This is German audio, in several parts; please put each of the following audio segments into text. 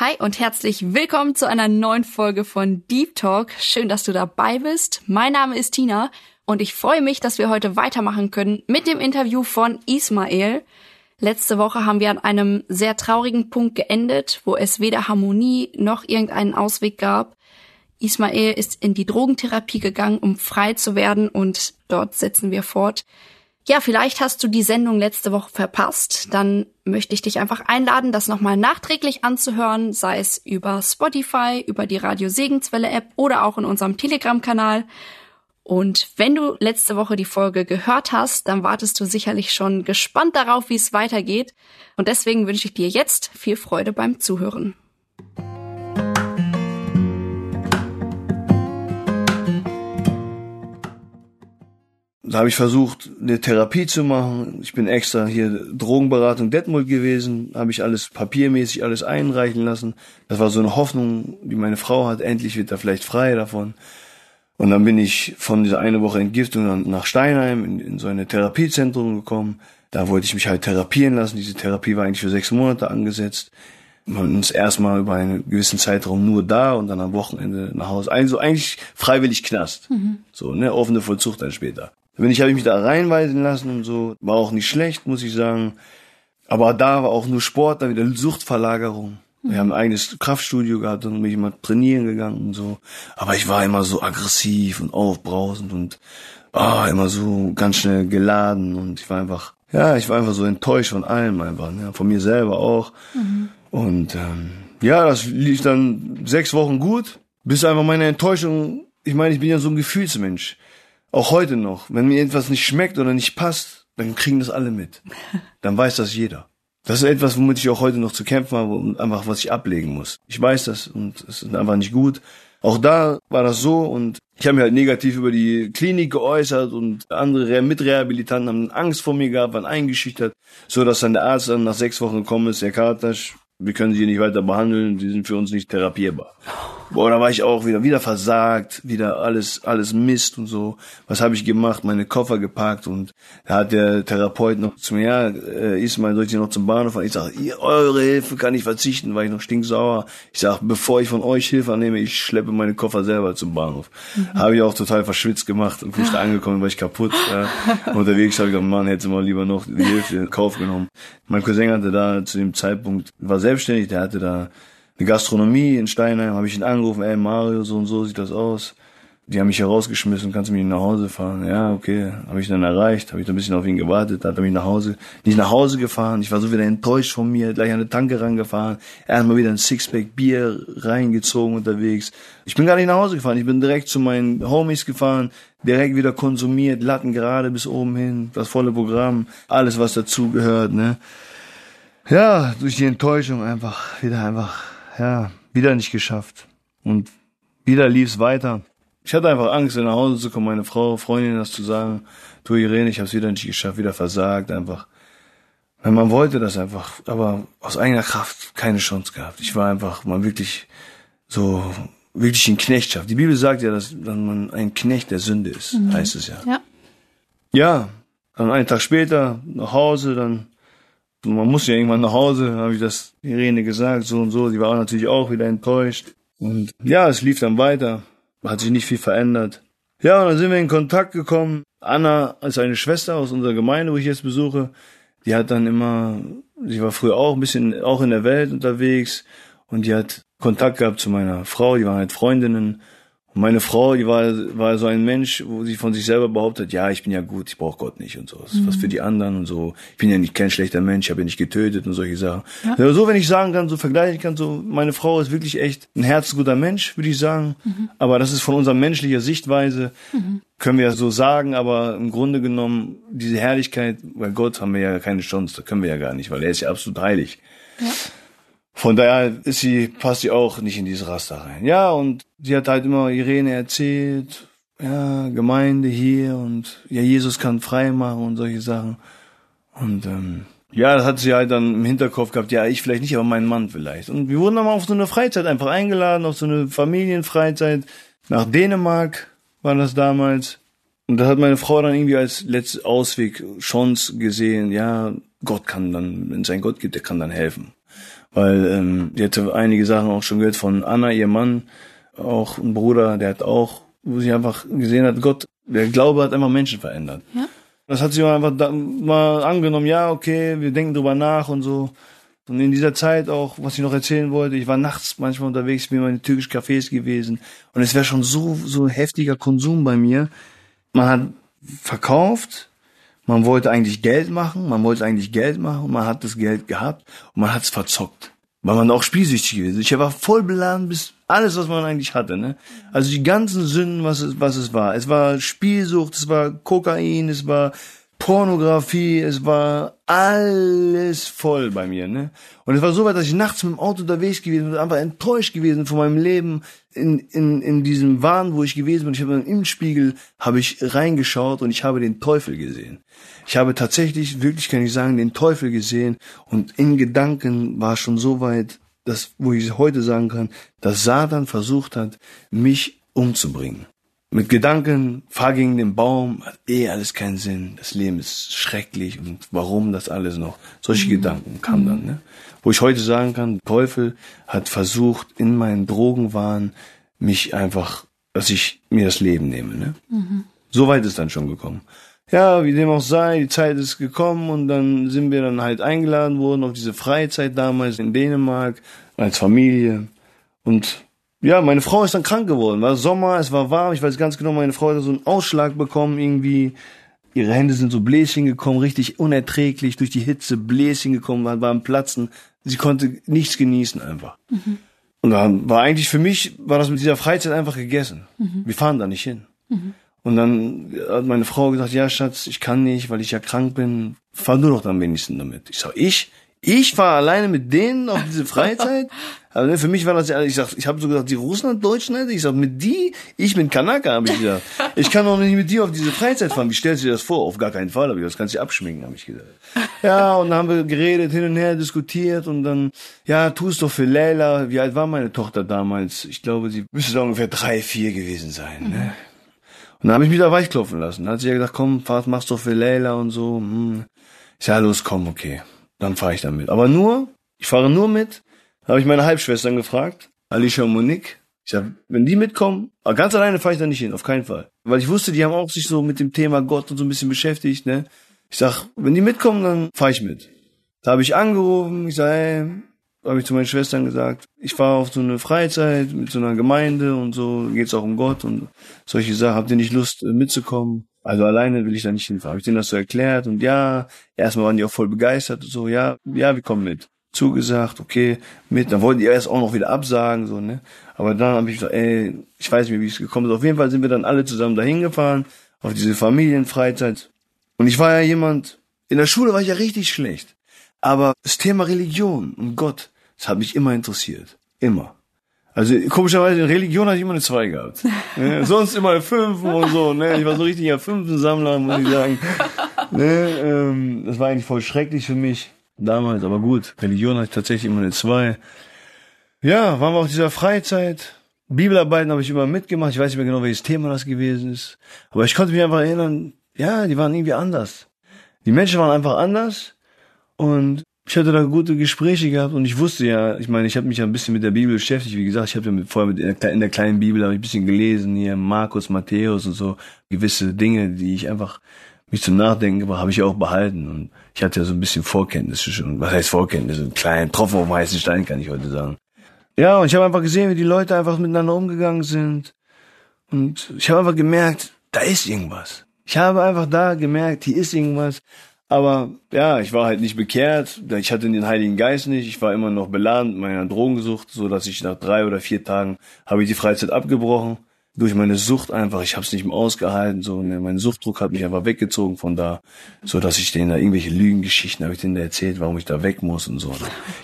Hi und herzlich willkommen zu einer neuen Folge von Deep Talk. Schön, dass du dabei bist. Mein Name ist Tina und ich freue mich, dass wir heute weitermachen können mit dem Interview von Ismael. Letzte Woche haben wir an einem sehr traurigen Punkt geendet, wo es weder Harmonie noch irgendeinen Ausweg gab. Ismael ist in die Drogentherapie gegangen, um frei zu werden und dort setzen wir fort. Ja, vielleicht hast du die Sendung letzte Woche verpasst. Dann möchte ich dich einfach einladen, das nochmal nachträglich anzuhören, sei es über Spotify, über die Radio Segenswelle App oder auch in unserem Telegram-Kanal. Und wenn du letzte Woche die Folge gehört hast, dann wartest du sicherlich schon gespannt darauf, wie es weitergeht. Und deswegen wünsche ich dir jetzt viel Freude beim Zuhören. Da habe ich versucht, eine Therapie zu machen. Ich bin extra hier Drogenberatung Detmold gewesen, habe ich alles papiermäßig alles einreichen lassen. Das war so eine Hoffnung, die meine Frau hat. Endlich wird er vielleicht frei davon. Und dann bin ich von dieser eine Woche Entgiftung nach Steinheim in, in so eine Therapiezentrum gekommen. Da wollte ich mich halt therapieren lassen. Diese Therapie war eigentlich für sechs Monate angesetzt. Man ist erstmal über einen gewissen Zeitraum nur da und dann am Wochenende nach Hause. Also eigentlich freiwillig Knast. Mhm. So, ne, offene Vollzucht dann später. Wenn ich habe ich mich da reinweisen lassen und so, war auch nicht schlecht, muss ich sagen. Aber da war auch nur Sport, dann wieder Suchtverlagerung. Wir haben ein eigenes Kraftstudio gehabt und bin ich mal trainieren gegangen und so. Aber ich war immer so aggressiv und aufbrausend und ah, immer so ganz schnell geladen und ich war einfach, ja, ich war einfach so enttäuscht von allem einfach, ja, von mir selber auch. Mhm. Und ähm, ja, das lief dann sechs Wochen gut, bis einfach meine Enttäuschung, ich meine, ich bin ja so ein Gefühlsmensch. Auch heute noch. Wenn mir etwas nicht schmeckt oder nicht passt, dann kriegen das alle mit. Dann weiß das jeder. Das ist etwas, womit ich auch heute noch zu kämpfen habe und einfach was ich ablegen muss. Ich weiß das und es ist einfach nicht gut. Auch da war das so und ich habe mir halt negativ über die Klinik geäußert und andere Mitrehabilitanten haben Angst vor mir gehabt, waren eingeschüchtert, so dass dann der Arzt dann nach sechs Wochen gekommen ist, Herr Kartasch, wir können sie nicht weiter behandeln, sie sind für uns nicht therapierbar. Boah, da war ich auch wieder, wieder versagt, wieder alles, alles Mist und so. Was habe ich gemacht? Meine Koffer gepackt und da hat der Therapeut noch zu mir, ja, äh, Ismail, soll ich noch zum Bahnhof fahren? Ich sage, eure Hilfe kann ich verzichten, weil ich noch stinksauer. Ich sage, bevor ich von euch Hilfe annehme, ich schleppe meine Koffer selber zum Bahnhof. Mhm. Habe ich auch total verschwitzt gemacht und bin da angekommen, war ich kaputt. Ja. Unterwegs habe ich gesagt, Mann, hätte mal lieber noch die Hilfe in Kauf genommen. Mein Cousin hatte da zu dem Zeitpunkt, war selbstständig, der hatte da eine Gastronomie in Steinheim, habe ich ihn angerufen, ey Mario, so und so sieht das aus. Die haben mich herausgeschmissen, kannst du mich nach Hause fahren? Ja, okay, habe ich dann erreicht, habe ich ein bisschen auf ihn gewartet, hat er mich nach Hause, nicht nach Hause gefahren, ich war so wieder enttäuscht von mir, gleich an eine Tanke rangefahren, erstmal wieder ein Sixpack Bier reingezogen unterwegs. Ich bin gar nicht nach Hause gefahren, ich bin direkt zu meinen Homies gefahren, direkt wieder konsumiert, Latten gerade bis oben hin, das volle Programm, alles was dazu gehört, ne. Ja, durch die Enttäuschung einfach, wieder einfach ja, wieder nicht geschafft. Und wieder lief's weiter. Ich hatte einfach Angst, nach Hause zu kommen, meine Frau, Freundin das zu sagen. Du Irene, ich hab's wieder nicht geschafft, wieder versagt, einfach. Weil man wollte das einfach, aber aus eigener Kraft keine Chance gehabt. Ich war einfach mal wirklich so, wirklich in Knechtschaft. Die Bibel sagt ja, dass, dass man ein Knecht der Sünde ist, mhm. heißt es ja. Ja. Ja, dann einen Tag später nach Hause, dann man muss ja irgendwann nach Hause, habe ich das Irene gesagt, so und so. Sie war natürlich auch wieder enttäuscht. Und ja, es lief dann weiter. Hat sich nicht viel verändert. Ja, und dann sind wir in Kontakt gekommen. Anna ist eine Schwester aus unserer Gemeinde, wo ich jetzt besuche. Die hat dann immer, sie war früher auch ein bisschen auch in der Welt unterwegs und die hat Kontakt gehabt zu meiner Frau, die waren halt Freundinnen und meine Frau, die war, war so ein Mensch, wo sie von sich selber behauptet, ja, ich bin ja gut, ich brauche Gott nicht und so. Mhm. was für die anderen und so. Ich bin ja nicht kein schlechter Mensch, ich habe ja nicht getötet und solche Sachen. Ja. So, wenn ich sagen kann, so vergleichen kann, so, meine Frau ist wirklich echt ein herzguter Mensch, würde ich sagen. Mhm. Aber das ist von unserer menschlicher Sichtweise, mhm. können wir ja so sagen, aber im Grunde genommen, diese Herrlichkeit, bei Gott haben wir ja keine Chance, da können wir ja gar nicht, weil er ist ja absolut heilig. Ja. Von daher ist sie, passt sie auch nicht in dieses Raster rein. Ja, und sie hat halt immer Irene erzählt, ja, Gemeinde hier und ja, Jesus kann frei machen und solche Sachen. Und ähm, ja, das hat sie halt dann im Hinterkopf gehabt, ja, ich vielleicht nicht, aber mein Mann vielleicht. Und wir wurden dann mal auf so eine Freizeit einfach eingeladen, auf so eine Familienfreizeit. Nach Dänemark war das damals. Und da hat meine Frau dann irgendwie als letzte Ausweg Chance gesehen, ja, Gott kann dann, wenn es einen Gott gibt, der kann dann helfen. Weil ähm, die hatte einige Sachen auch schon gehört von Anna, ihr Mann, auch ein Bruder, der hat auch, wo sie einfach gesehen hat, Gott, der Glaube hat einfach Menschen verändert. Ja? Das hat sie einfach da, mal angenommen, ja, okay, wir denken drüber nach und so. Und in dieser Zeit auch, was ich noch erzählen wollte, ich war nachts manchmal unterwegs, bin in türkischen Cafés gewesen und es wäre schon so, so heftiger Konsum bei mir. Man hat verkauft, man wollte eigentlich Geld machen, man wollte eigentlich Geld machen, man hat das Geld gehabt und man hat es verzockt. Weil man auch spielsüchtig gewesen. Ich war voll beladen bis alles, was man eigentlich hatte, ne? Also die ganzen Sünden, was es, was es war. Es war Spielsucht, es war Kokain, es war Pornografie, es war alles voll bei mir, ne? Und es war so weit, dass ich nachts mit dem Auto unterwegs gewesen bin, einfach enttäuscht gewesen von meinem Leben in, in, in diesem Wahn, wo ich gewesen bin. Ich habe im Spiegel habe ich reingeschaut und ich habe den Teufel gesehen. Ich habe tatsächlich, wirklich kann ich sagen, den Teufel gesehen und in Gedanken war schon so weit, dass, wo ich heute sagen kann, dass Satan versucht hat, mich umzubringen. Mit Gedanken, fahr gegen den Baum, hat eh alles keinen Sinn, das Leben ist schrecklich und warum das alles noch? Solche mhm. Gedanken kamen dann, ne? Wo ich heute sagen kann, Teufel hat versucht, in meinen Drogenwahn mich einfach, dass ich mir das Leben nehme, ne? Mhm. So weit ist dann schon gekommen ja, wie dem auch sei, die Zeit ist gekommen und dann sind wir dann halt eingeladen worden auf diese Freizeit damals in Dänemark als Familie. Und ja, meine Frau ist dann krank geworden. War Sommer, es war warm, ich weiß ganz genau, meine Frau hat so einen Ausschlag bekommen irgendwie. Ihre Hände sind so Bläschen gekommen, richtig unerträglich durch die Hitze, Bläschen gekommen, war, war am Platzen. Sie konnte nichts genießen einfach. Mhm. Und dann war eigentlich für mich, war das mit dieser Freizeit einfach gegessen. Mhm. Wir fahren da nicht hin. Mhm. Und dann hat meine Frau gesagt, ja Schatz, ich kann nicht, weil ich ja krank bin. Fahr du doch dann wenigstens damit. Ich sag, ich? Ich fahre alleine mit denen auf diese Freizeit? Also für mich war das ja, ich sag, ich habe so gesagt, die Russland-Deutschen, ich sag, mit die, ich bin Kanaka, habe ich gesagt. Ich kann doch nicht mit dir auf diese Freizeit fahren. Wie stellst du dir das vor? Auf gar keinen Fall, habe ich das kannst du abschminken, habe ich gesagt. Ja, und dann haben wir geredet, hin und her diskutiert und dann, ja, tu es doch für Leila. Wie alt war meine Tochter damals? Ich glaube, sie müsste da ungefähr drei, vier gewesen sein. Ne? Und dann habe ich mich da weichklopfen lassen. Dann hat sie ja gesagt, komm, fahr, mach's doch für Leila und so. Hm. Ich sag, los, komm, okay. Dann fahre ich da mit. Aber nur, ich fahre nur mit. Habe ich meine Halbschwestern gefragt, Alicia und Monique. Ich sag, wenn die mitkommen, aber ganz alleine fahre ich da nicht hin, auf keinen Fall. Weil ich wusste, die haben auch sich so mit dem Thema Gott und so ein bisschen beschäftigt, ne. Ich sag, wenn die mitkommen, dann fahre ich mit. Da habe ich angerufen, ich sag, ey, habe ich zu meinen Schwestern gesagt, ich war auf so eine Freizeit mit so einer Gemeinde und so, geht's auch um Gott und solche Sachen. Habt ihr nicht Lust äh, mitzukommen? Also alleine will ich da nicht hinfahren. Habe ich denen das so erklärt und ja, erstmal waren die auch voll begeistert und so, ja, ja, wir kommen mit. Zugesagt, okay, mit. Dann wollten die erst auch noch wieder absagen, so, ne. Aber dann habe ich gesagt, ey, ich weiß nicht wie es gekommen ist. Auf jeden Fall sind wir dann alle zusammen dahin gefahren, auf diese Familienfreizeit. Und ich war ja jemand, in der Schule war ich ja richtig schlecht. Aber das Thema Religion und Gott, das hat mich immer interessiert. Immer. Also komischerweise in Religion hatte ich immer eine zwei gehabt. ne? Sonst immer eine fünf und so. Ne? Ich war so richtig ein Fünfensammler, muss ich sagen. ne? ähm, das war eigentlich voll schrecklich für mich damals, aber gut. Religion hatte ich tatsächlich immer eine zwei. Ja, waren wir auf dieser Freizeit. Bibelarbeiten habe ich immer mitgemacht. Ich weiß nicht mehr genau, welches Thema das gewesen ist. Aber ich konnte mich einfach erinnern, ja, die waren irgendwie anders. Die Menschen waren einfach anders. Und ich hatte da gute Gespräche gehabt und ich wusste ja, ich meine, ich habe mich ja ein bisschen mit der Bibel beschäftigt. Wie gesagt, ich habe ja mit, vorher mit in der, in der kleinen Bibel habe ich ein bisschen gelesen, hier Markus, Matthäus und so gewisse Dinge, die ich einfach mich zum Nachdenken gebracht, habe ich auch behalten und ich hatte ja so ein bisschen Vorkenntnisse schon. Was heißt Vorkenntnisse? Ein kleinen Tropfen auf dem heißen Stein, kann ich heute sagen. Ja, und ich habe einfach gesehen, wie die Leute einfach miteinander umgegangen sind und ich habe einfach gemerkt, da ist irgendwas. Ich habe einfach da gemerkt, hier ist irgendwas. Aber ja, ich war halt nicht bekehrt. Ich hatte den Heiligen Geist nicht. Ich war immer noch beladen mit meiner Drogensucht, so dass ich nach drei oder vier Tagen habe ich die Freizeit abgebrochen. Durch meine Sucht einfach, ich habe es nicht mehr ausgehalten, so, ne, mein Suchtdruck hat mich einfach weggezogen von da, so dass ich denen da irgendwelche Lügengeschichten habe ich denen da erzählt, warum ich da weg muss und so. Ne.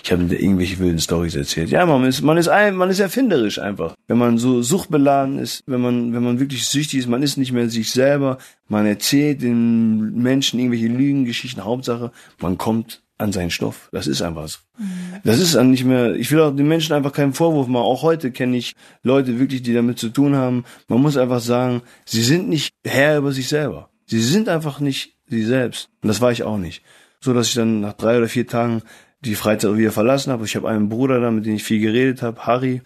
Ich habe denen irgendwelche wilden Stories erzählt. Ja, man ist, man ist ein, man ist erfinderisch einfach. Wenn man so suchtbeladen ist, wenn man, wenn man wirklich süchtig ist, man ist nicht mehr sich selber, man erzählt den Menschen irgendwelche Lügengeschichten, Hauptsache, man kommt an seinen Stoff. Das ist einfach so. Mhm. Das ist dann nicht mehr, ich will auch den Menschen einfach keinen Vorwurf machen. Auch heute kenne ich Leute wirklich, die damit zu tun haben. Man muss einfach sagen, sie sind nicht Herr über sich selber. Sie sind einfach nicht sie selbst. Und das war ich auch nicht. So dass ich dann nach drei oder vier Tagen die Freizeit wieder verlassen habe. Ich habe einen Bruder da, mit dem ich viel geredet habe. Harry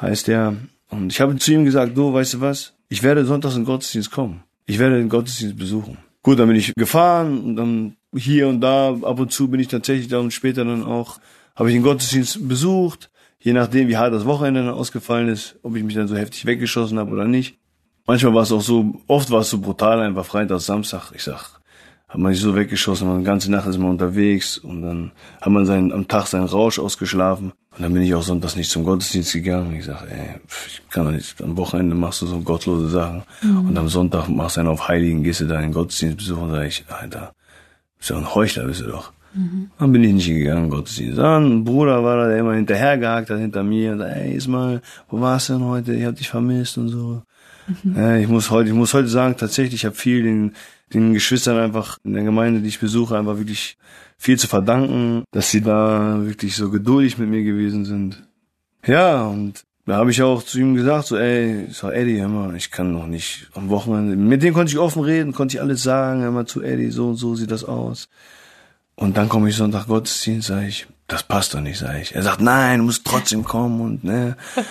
heißt der. Und ich habe zu ihm gesagt, du, weißt du was? Ich werde sonntags in den Gottesdienst kommen. Ich werde den Gottesdienst besuchen. Gut, dann bin ich gefahren und dann hier und da, ab und zu bin ich tatsächlich da und später dann auch, habe ich den Gottesdienst besucht, je nachdem, wie hart das Wochenende dann ausgefallen ist, ob ich mich dann so heftig weggeschossen habe oder nicht. Manchmal war es auch so, oft war es so brutal, einfach Freitag, Samstag. Ich sag, hat man sich so weggeschossen, man ganze Nacht ist man unterwegs und dann hat man seinen, am Tag seinen Rausch ausgeschlafen. Und dann bin ich auch sonntags nicht zum Gottesdienst gegangen. Ich sag, ey, ich kann doch nicht, am Wochenende machst du so gottlose Sachen. Mhm. Und am Sonntag machst du einen auf Heiligen, gehst du da in den Gottesdienst besuchen, sag ich, Alter, bist du ein Heuchler, bist du doch. Mhm. Dann bin ich nicht gegangen, Gottesdienst. Dann ein Bruder war da, der immer hinterhergehakt hat hinter mir. Und, ey, Ismail, wo warst du denn heute? Ich hab dich vermisst und so. Mhm. Ja, ich muss heute, ich muss heute sagen, tatsächlich, ich habe viel den den Geschwistern einfach in der Gemeinde, die ich besuche, einfach wirklich viel zu verdanken, dass sie da wirklich so geduldig mit mir gewesen sind. Ja, und da habe ich auch zu ihm gesagt, so, ey, sag, Eddie, hör mal, ich kann noch nicht am Wochenende. Mit dem konnte ich offen reden, konnte ich alles sagen, hör mal zu Eddie, so und so sieht das aus. Und dann komme ich Sonntag Gottesdienst, sag ich, das passt doch nicht, sag ich. Er sagt, nein, du musst trotzdem kommen und ne.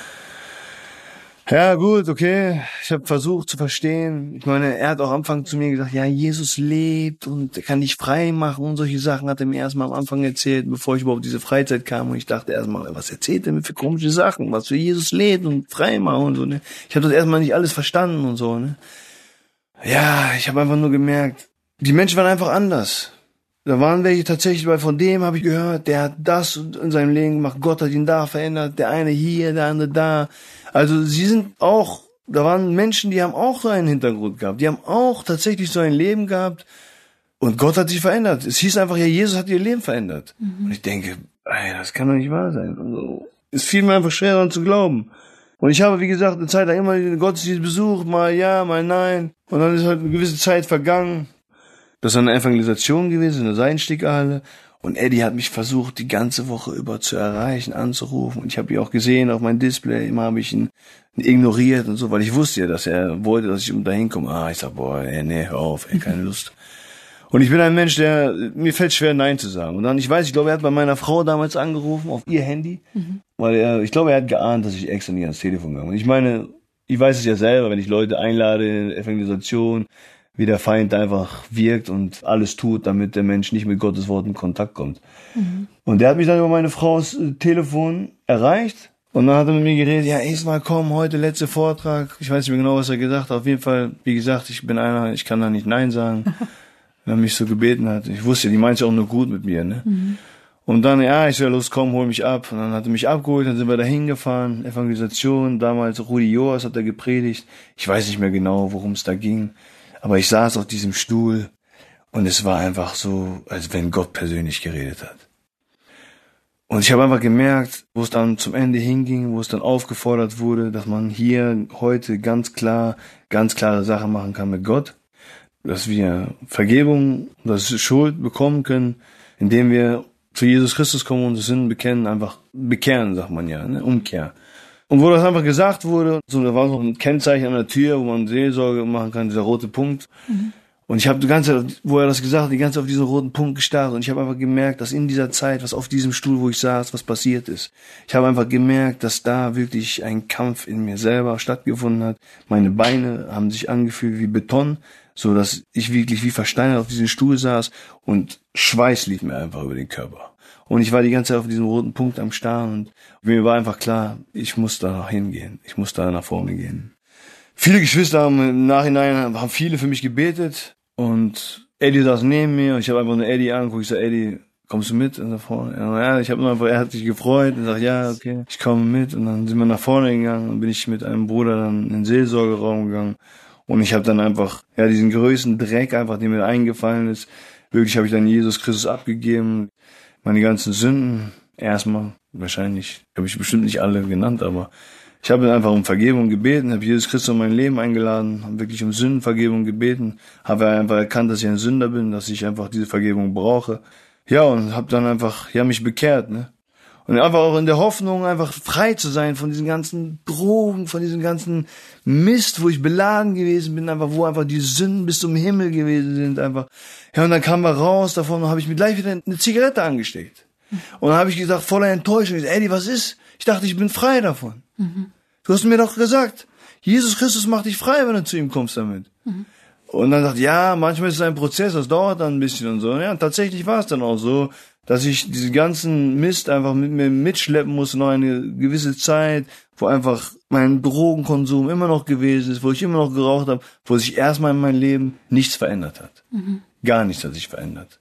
Ja, gut, okay. Ich habe versucht zu verstehen. Ich meine, er hat auch am Anfang zu mir gesagt, ja, Jesus lebt und er kann dich frei machen und solche Sachen hat er mir erstmal am Anfang erzählt, bevor ich überhaupt diese Freizeit kam. Und ich dachte erstmal, was erzählt er mir für komische Sachen, was für Jesus lebt und frei machen und so, ne? Ich habe das erstmal nicht alles verstanden und so, ne? Ja, ich habe einfach nur gemerkt, die Menschen waren einfach anders. Da waren welche tatsächlich, weil von dem habe ich gehört, der hat das in seinem Leben gemacht, Gott hat ihn da verändert, der eine hier, der andere da. Also sie sind auch, da waren Menschen, die haben auch so einen Hintergrund gehabt. Die haben auch tatsächlich so ein Leben gehabt. Und Gott hat sich verändert. Es hieß einfach, ja, Jesus hat ihr Leben verändert. Mhm. Und ich denke, ey, das kann doch nicht wahr sein. Also, es fiel mir einfach schwer daran zu glauben. Und ich habe, wie gesagt, eine Zeit lang immer den Gottesdienst besucht, mal ja, mal nein. Und dann ist halt eine gewisse Zeit vergangen. Das ist eine Evangelisation gewesen in der Seidenstickhalle. Und Eddie hat mich versucht, die ganze Woche über zu erreichen, anzurufen. Und ich habe ihn auch gesehen auf meinem Display. Immer habe ich ihn ignoriert und so, weil ich wusste ja, dass er wollte, dass ich da hinkomme. Ah, ich sag, boah, ey, nee, hör auf, ey, keine Lust. Und ich bin ein Mensch, der, mir fällt schwer, Nein zu sagen. Und dann, ich weiß, ich glaube, er hat bei meiner Frau damals angerufen, auf ihr Handy. Mhm. Weil er, ich glaube, er hat geahnt, dass ich extra nicht ans Telefon gegangen bin. Und ich meine, ich weiß es ja selber, wenn ich Leute einlade in Evangelisation, wie der Feind einfach wirkt und alles tut, damit der Mensch nicht mit Gottes Wort in Kontakt kommt. Mhm. Und der hat mich dann über meine Frau's äh, Telefon erreicht und dann hat er mit mir geredet, ja, Ismail, komm, heute letzter Vortrag. Ich weiß nicht mehr genau, was er gesagt hat. Auf jeden Fall, wie gesagt, ich bin einer, ich kann da nicht Nein sagen, wenn er mich so gebeten hat. Ich wusste, die meint ja auch nur gut mit mir, ne? Mhm. Und dann, ja, ich soll los, komm, hol mich ab. Und dann hat er mich abgeholt, dann sind wir da hingefahren, Evangelisation, damals Rudi Joas hat er gepredigt. Ich weiß nicht mehr genau, worum es da ging. Aber ich saß auf diesem Stuhl und es war einfach so, als wenn Gott persönlich geredet hat. Und ich habe einfach gemerkt, wo es dann zum Ende hinging, wo es dann aufgefordert wurde, dass man hier heute ganz klar, ganz klare Sachen machen kann mit Gott, dass wir Vergebung, dass wir Schuld bekommen können, indem wir zu Jesus Christus kommen und Sünden bekennen, einfach bekehren, sagt man ja, ne? Umkehr. Und wo das einfach gesagt wurde, so, da war so ein Kennzeichen an der Tür, wo man Seelsorge machen kann, dieser rote Punkt. Mhm. Und ich habe die ganze Zeit, wo er das gesagt hat, die ganze Zeit auf diesen roten Punkt gestarrt. Und ich habe einfach gemerkt, dass in dieser Zeit, was auf diesem Stuhl, wo ich saß, was passiert ist. Ich habe einfach gemerkt, dass da wirklich ein Kampf in mir selber stattgefunden hat. Meine Beine haben sich angefühlt wie Beton, so dass ich wirklich wie versteinert auf diesem Stuhl saß und Schweiß lief mir einfach über den Körper. Und ich war die ganze Zeit auf diesem roten Punkt am Starren und mir war einfach klar, ich muss da hingehen. Ich muss da nach vorne gehen. Viele Geschwister haben im Nachhinein, haben viele für mich gebetet und Eddie saß neben mir und ich habe einfach nur Eddie angeguckt. Ich sag, Eddie, kommst du mit? Und da vorne, ja, ich habe nur einfach, er hat sich gefreut und sagt, ja, okay, ich komme mit. Und dann sind wir nach vorne gegangen und bin ich mit einem Bruder dann in den Seelsorgeraum gegangen. Und ich habe dann einfach, ja, diesen größten Dreck einfach, der mir eingefallen ist, wirklich habe ich dann Jesus Christus abgegeben, meine ganzen Sünden, erstmal, wahrscheinlich, habe ich bestimmt nicht alle genannt, aber ich habe einfach um Vergebung gebeten, habe Jesus Christus in mein Leben eingeladen, habe wirklich um Sündenvergebung gebeten, habe einfach erkannt, dass ich ein Sünder bin, dass ich einfach diese Vergebung brauche. Ja, und habe dann einfach, ja, mich bekehrt, ne? Und einfach auch in der Hoffnung, einfach frei zu sein von diesen ganzen Drogen, von diesem ganzen Mist, wo ich beladen gewesen bin, einfach, wo einfach die Sünden bis zum Himmel gewesen sind, einfach. Ja, und dann kam wir raus davon und habe ich mir gleich wieder eine Zigarette angesteckt. Und dann habe ich gesagt, voller Enttäuschung, Eddie, was ist? Ich dachte, ich bin frei davon. Mhm. Du hast mir doch gesagt, Jesus Christus macht dich frei, wenn du zu ihm kommst damit. Mhm. Und dann sagt, ja, manchmal ist es ein Prozess, das dauert dann ein bisschen und so. Ja, tatsächlich war es dann auch so, dass ich diesen ganzen Mist einfach mit mir mitschleppen muss noch eine gewisse Zeit, wo einfach mein Drogenkonsum immer noch gewesen ist, wo ich immer noch geraucht habe, wo sich erstmal in meinem Leben nichts verändert hat. Mhm. Gar nichts hat sich verändert.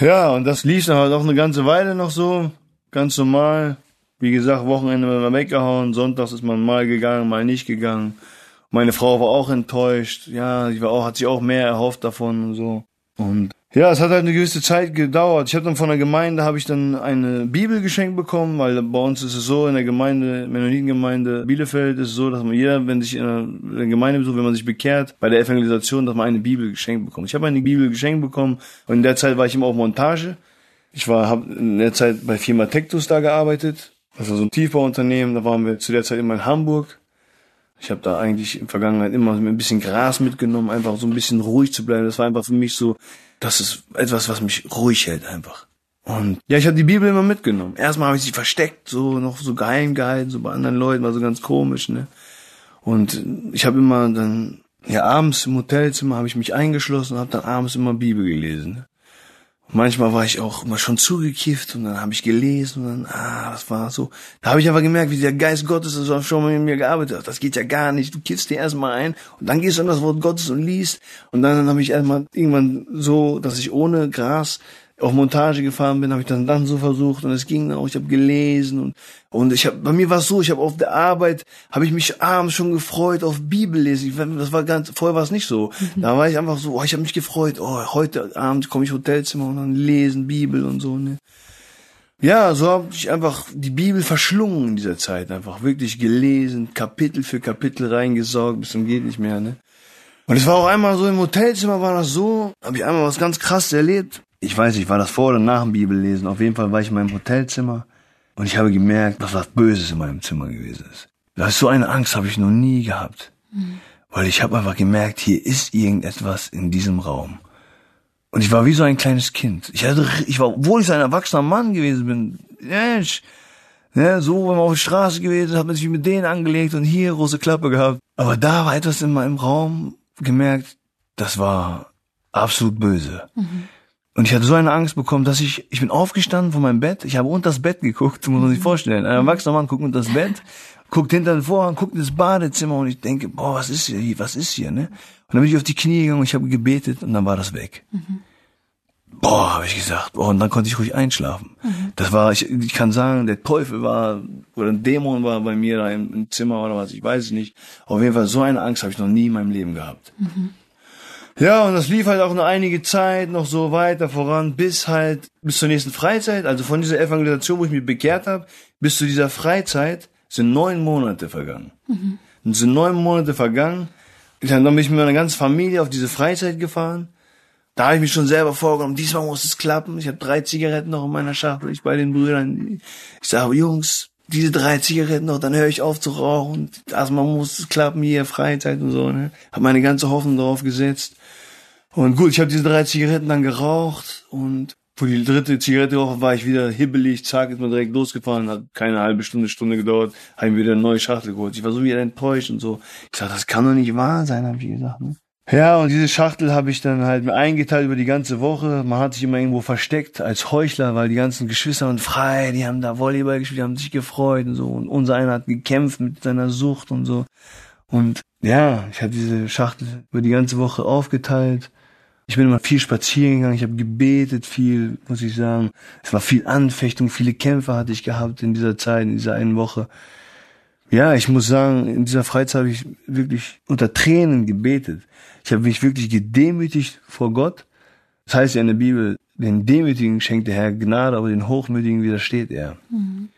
Ja, und das lief dann halt auch eine ganze Weile noch so, ganz normal. Wie gesagt, Wochenende mal weggehauen, sonntags ist man mal gegangen, mal nicht gegangen. Meine Frau war auch enttäuscht, ja, die war auch, hat sich auch mehr erhofft davon und so. Und ja, es hat halt eine gewisse Zeit gedauert. Ich habe dann von der Gemeinde habe ich dann eine Bibel geschenkt bekommen, weil bei uns ist es so in der Gemeinde, Mennonitengemeinde Bielefeld ist es so, dass man jeder, wenn sich in der Gemeinde besucht, wenn man sich bekehrt, bei der Evangelisation, dass man eine Bibel geschenkt bekommt. Ich habe eine Bibel geschenkt bekommen und in der Zeit war ich immer auf Montage. Ich war habe in der Zeit bei Firma Tectus da gearbeitet. Das war so ein Tiefbauunternehmen. Da waren wir zu der Zeit immer in Hamburg. Ich habe da eigentlich in Vergangenheit immer ein bisschen Gras mitgenommen, einfach so ein bisschen ruhig zu bleiben. Das war einfach für mich so das ist etwas, was mich ruhig hält einfach. Und ja, ich habe die Bibel immer mitgenommen. Erstmal habe ich sie versteckt, so noch so geheim gehalten, so bei anderen Leuten, war so ganz komisch, ne? Und ich habe immer dann ja abends im Hotelzimmer habe ich mich eingeschlossen und habe dann abends immer Bibel gelesen. Ne? Manchmal war ich auch immer schon zugekifft und dann habe ich gelesen und dann, ah, das war so. Da habe ich einfach gemerkt, wie der Geist Gottes das schon mal in mir gearbeitet hat. Das geht ja gar nicht. Du kiffst dir erstmal ein und dann gehst du an das Wort Gottes und liest. Und dann, dann habe ich erstmal irgendwann so, dass ich ohne Gras auf Montage gefahren bin, habe ich dann dann so versucht und es ging auch. Ich habe gelesen und und ich habe bei mir war es so, ich habe auf der Arbeit habe ich mich abends schon gefreut auf Bibellesen. Ich, das war ganz vorher war es nicht so. Mhm. Da war ich einfach so, oh, ich habe mich gefreut. Oh, heute Abend komme ich Hotelzimmer und dann lesen Bibel und so. Ne? Ja, so habe ich einfach die Bibel verschlungen in dieser Zeit, einfach wirklich gelesen, Kapitel für Kapitel reingesaugt, bis zum geht nicht mehr. Ne? Und es war auch einmal so im Hotelzimmer war das so, habe ich einmal was ganz krasses erlebt ich weiß nicht, war das vor oder nach dem Bibellesen. Auf jeden Fall war ich in meinem Hotelzimmer und ich habe gemerkt, dass was Böses in meinem Zimmer gewesen ist. Das ist so eine Angst habe ich noch nie gehabt. Mhm. Weil ich habe einfach gemerkt, hier ist irgendetwas in diesem Raum. Und ich war wie so ein kleines Kind. Ich hatte, ich war, obwohl ich so ein erwachsener Mann gewesen bin, Mensch, ne, so, wenn man auf der Straße gewesen ist, hat man sich mit denen angelegt und hier große Klappe gehabt. Aber da war etwas in meinem Raum gemerkt, das war absolut böse. Mhm. Und ich hatte so eine Angst bekommen, dass ich, ich bin aufgestanden von meinem Bett, ich habe unter das Bett geguckt, muss man sich vorstellen. Ein erwachsener Mann guckt unter das Bett, guckt hinter den Vorhang, guckt ins Badezimmer und ich denke, boah, was ist hier, was ist hier, ne? Und dann bin ich auf die Knie gegangen und ich habe gebetet und dann war das weg. Mhm. Boah, habe ich gesagt, boah, und dann konnte ich ruhig einschlafen. Mhm. Das war, ich, ich kann sagen, der Teufel war, oder ein Dämon war bei mir da im, im Zimmer oder was, ich weiß es nicht. Auf jeden Fall, so eine Angst habe ich noch nie in meinem Leben gehabt. Mhm. Ja, und das lief halt auch noch einige Zeit noch so weiter voran, bis halt, bis zur nächsten Freizeit, also von dieser Evangelisation, wo ich mich bekehrt habe, bis zu dieser Freizeit sind neun Monate vergangen. Mhm. Und sind neun Monate vergangen. Dann bin ich mit meiner ganzen Familie auf diese Freizeit gefahren. Da habe ich mich schon selber vorgenommen, diesmal muss es klappen. Ich habe drei Zigaretten noch in meiner Schachtel, ich bei den Brüdern. Ich sage, Jungs, diese drei Zigaretten noch, dann höre ich auf zu rauchen. Erstmal muss es klappen hier, Freizeit und so. Ne? Habe meine ganze Hoffnung drauf gesetzt. Und gut, ich habe diese drei Zigaretten dann geraucht und wo die dritte Zigarette rauche, war ich wieder hibbelig, zack, ist mir direkt losgefahren, hat keine halbe Stunde, Stunde gedauert, habe mir wieder eine neue Schachtel geholt. Ich war so wieder enttäuscht und so. Ich sag, das kann doch nicht wahr sein, habe ich gesagt. Ne? Ja, und diese Schachtel habe ich dann halt mir eingeteilt über die ganze Woche. Man hat sich immer irgendwo versteckt als Heuchler, weil die ganzen Geschwister und frei, die haben da Volleyball gespielt, die haben sich gefreut und so. Und unser einer hat gekämpft mit seiner Sucht und so. Und ja, ich habe diese Schachtel über die ganze Woche aufgeteilt Ich bin immer viel spazieren gegangen, ich habe gebetet viel, muss ich sagen. Es war viel Anfechtung, viele Kämpfe hatte ich gehabt in dieser Zeit, in dieser einen Woche. Ja, ich muss sagen, in dieser Freizeit habe ich wirklich unter Tränen gebetet. Ich habe mich wirklich gedemütigt vor Gott. Das heißt ja in der Bibel, den Demütigen schenkt der Herr Gnade, aber den Hochmütigen widersteht er. Mhm.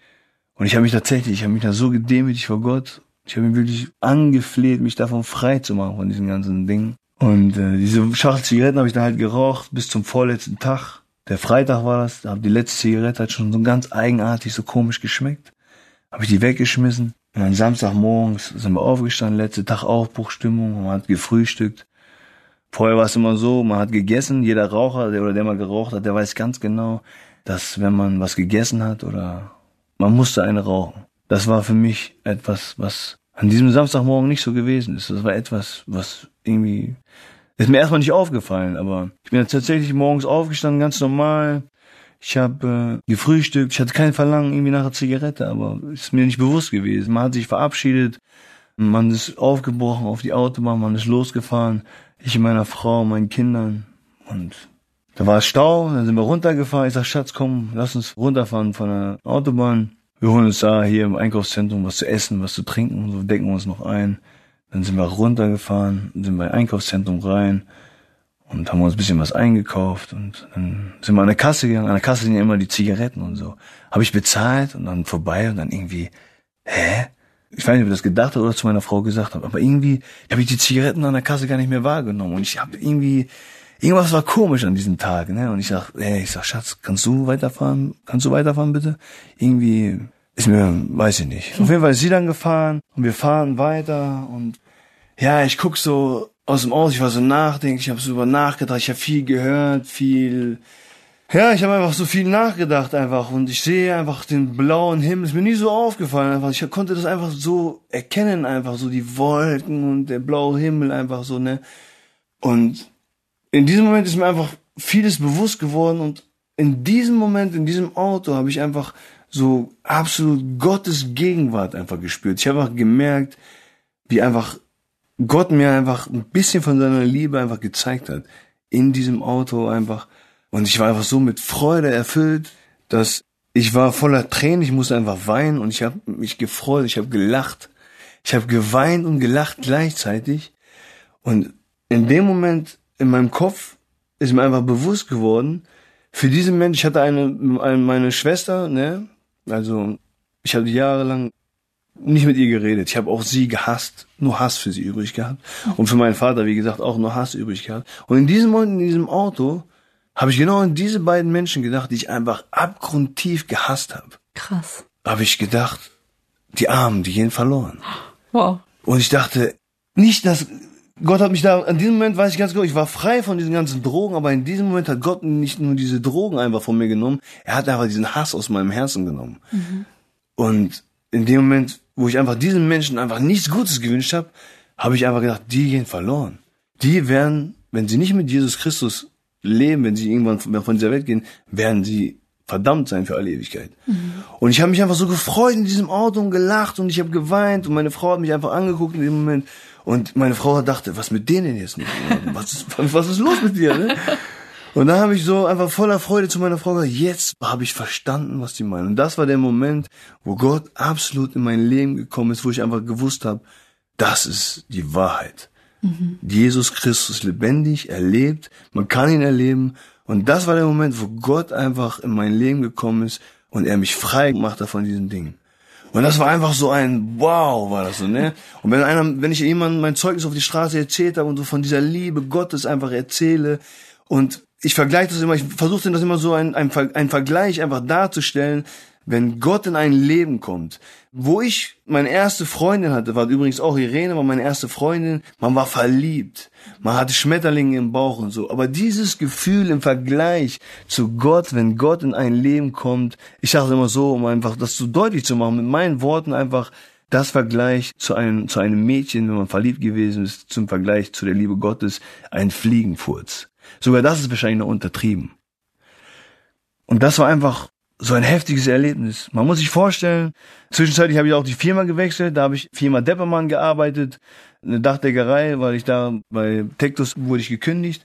Und ich habe mich tatsächlich, ich habe mich da so gedemütigt vor Gott. Ich habe ihn wirklich angefleht, mich davon frei zu machen von diesen ganzen Dingen. Und äh, diese Schachtel Zigaretten habe ich dann halt geraucht bis zum vorletzten Tag. Der Freitag war das, da habe die letzte Zigarette halt schon so ganz eigenartig, so komisch geschmeckt. Habe ich die weggeschmissen. Und dann Samstagmorgens sind wir aufgestanden, letzte Tag Aufbruchstimmung, man hat gefrühstückt. Vorher war es immer so, man hat gegessen, jeder Raucher der, oder der mal geraucht hat, der weiß ganz genau, dass wenn man was gegessen hat oder man musste eine rauchen. Das war für mich etwas, was an diesem Samstagmorgen nicht so gewesen ist. Das war etwas, was irgendwie, ist mir erstmal nicht aufgefallen, aber ich bin tatsächlich morgens aufgestanden, ganz normal, ich habe äh, gefrühstückt, ich hatte kein Verlangen irgendwie nach einer Zigarette, aber ist mir nicht bewusst gewesen. Man hat sich verabschiedet, man ist aufgebrochen auf die Autobahn, man ist losgefahren, ich und meiner Frau, meinen Kindern und da war es Stau, dann sind wir runtergefahren. Ich sag, Schatz, komm, lass uns runterfahren von der Autobahn. Wir holen uns da hier im Einkaufszentrum was zu essen, was zu trinken und so decken wir uns noch ein. Dann sind wir runtergefahren, sind im Einkaufszentrum rein und haben uns ein bisschen was eingekauft und dann sind wir an der Kasse gegangen. An der Kasse sind ja immer die Zigaretten und so. Habe ich bezahlt und dann vorbei und dann irgendwie, hä? Ich weiß nicht, ob ich das gedacht habe oder zu meiner Frau gesagt habe, aber irgendwie habe ich die Zigaretten an der Kasse gar nicht mehr wahrgenommen und ich habe irgendwie irgendwas war komisch an diesem Tag, ne? Und ich sag, ey, ich sag, Schatz, kannst du weiterfahren? Kannst du weiterfahren bitte? Irgendwie ist mir, weiß ich nicht. Auf jeden Fall ist sie dann gefahren und wir fahren weiter und ja, ich guck so aus dem Aus, ich war so nachdenklich, ich habe so über nachgedacht, ich habe viel gehört, viel ja, ich habe einfach so viel nachgedacht einfach und ich sehe einfach den blauen Himmel, ist mir nie so aufgefallen einfach. Ich konnte das einfach so erkennen einfach so die Wolken und der blaue Himmel einfach so, ne? Und in diesem Moment ist mir einfach vieles bewusst geworden und in diesem Moment, in diesem Auto habe ich einfach so absolut Gottes Gegenwart einfach gespürt. Ich habe einfach gemerkt, wie einfach Gott mir einfach ein bisschen von seiner Liebe einfach gezeigt hat. In diesem Auto einfach. Und ich war einfach so mit Freude erfüllt, dass ich war voller Tränen, ich musste einfach weinen und ich habe mich gefreut, ich habe gelacht. Ich habe geweint und gelacht gleichzeitig. Und in dem Moment in meinem Kopf ist mir einfach bewusst geworden, für diesen Mensch, ich hatte eine, eine meine Schwester, ne, also ich hatte jahrelang nicht mit ihr geredet. Ich habe auch sie gehasst, nur Hass für sie übrig gehabt. Und für meinen Vater, wie gesagt, auch nur Hass übrig gehabt. Und in diesem Moment, in diesem Auto, habe ich genau an diese beiden Menschen gedacht, die ich einfach abgrundtief gehasst habe. Krass. Habe ich gedacht, die Armen, die gehen verloren. Wow. Und ich dachte, nicht, dass Gott hat mich da, in diesem Moment weiß ich ganz genau, ich war frei von diesen ganzen Drogen, aber in diesem Moment hat Gott nicht nur diese Drogen einfach von mir genommen, er hat einfach diesen Hass aus meinem Herzen genommen. Mhm. Und in dem Moment, wo ich einfach diesen Menschen einfach nichts Gutes gewünscht habe, habe ich einfach gedacht, die gehen verloren. Die werden, wenn sie nicht mit Jesus Christus leben, wenn sie irgendwann von dieser Welt gehen, werden sie verdammt sein für alle Ewigkeit. Mhm. Und ich habe mich einfach so gefreut in diesem Auto und gelacht und ich habe geweint und meine Frau hat mich einfach angeguckt in dem Moment und meine Frau dachte, was mit denen jetzt nicht? Was ist, was ist los mit dir? Ne? Und dann habe ich so einfach voller Freude zu meiner Frau gesagt, jetzt habe ich verstanden, was die meinen. Und das war der Moment, wo Gott absolut in mein Leben gekommen ist, wo ich einfach gewusst habe, das ist die Wahrheit. Mhm. Jesus Christus lebendig, erlebt, man kann ihn erleben. Und das war der Moment, wo Gott einfach in mein Leben gekommen ist und er mich frei gemacht hat von diesen Dingen. Und das war einfach so ein Wow, war das so, ne? Und wenn einer, wenn ich jemandem mein Zeugnis auf die Straße erzählt habe und so von dieser Liebe Gottes einfach erzähle und ich vergleiche das immer, ich versuche das immer so ein, ein, ein Vergleich einfach darzustellen, wenn Gott in ein Leben kommt, wo ich meine erste Freundin hatte, war übrigens auch Irene, war meine erste Freundin, man war verliebt, man hatte Schmetterlinge im Bauch und so, aber dieses Gefühl im Vergleich zu Gott, wenn Gott in ein Leben kommt, ich sage es immer so, um einfach das so deutlich zu machen, mit meinen Worten einfach das Vergleich zu einem, zu einem Mädchen, wenn man verliebt gewesen ist, zum Vergleich zu der Liebe Gottes, ein Fliegenfurz. Sogar das ist wahrscheinlich noch untertrieben. Und das war einfach so ein heftiges Erlebnis. Man muss sich vorstellen, zwischenzeitlich habe ich auch die Firma gewechselt, da habe ich Firma Deppermann gearbeitet, eine Dachdeckerei, weil ich da bei Tektus wurde ich gekündigt.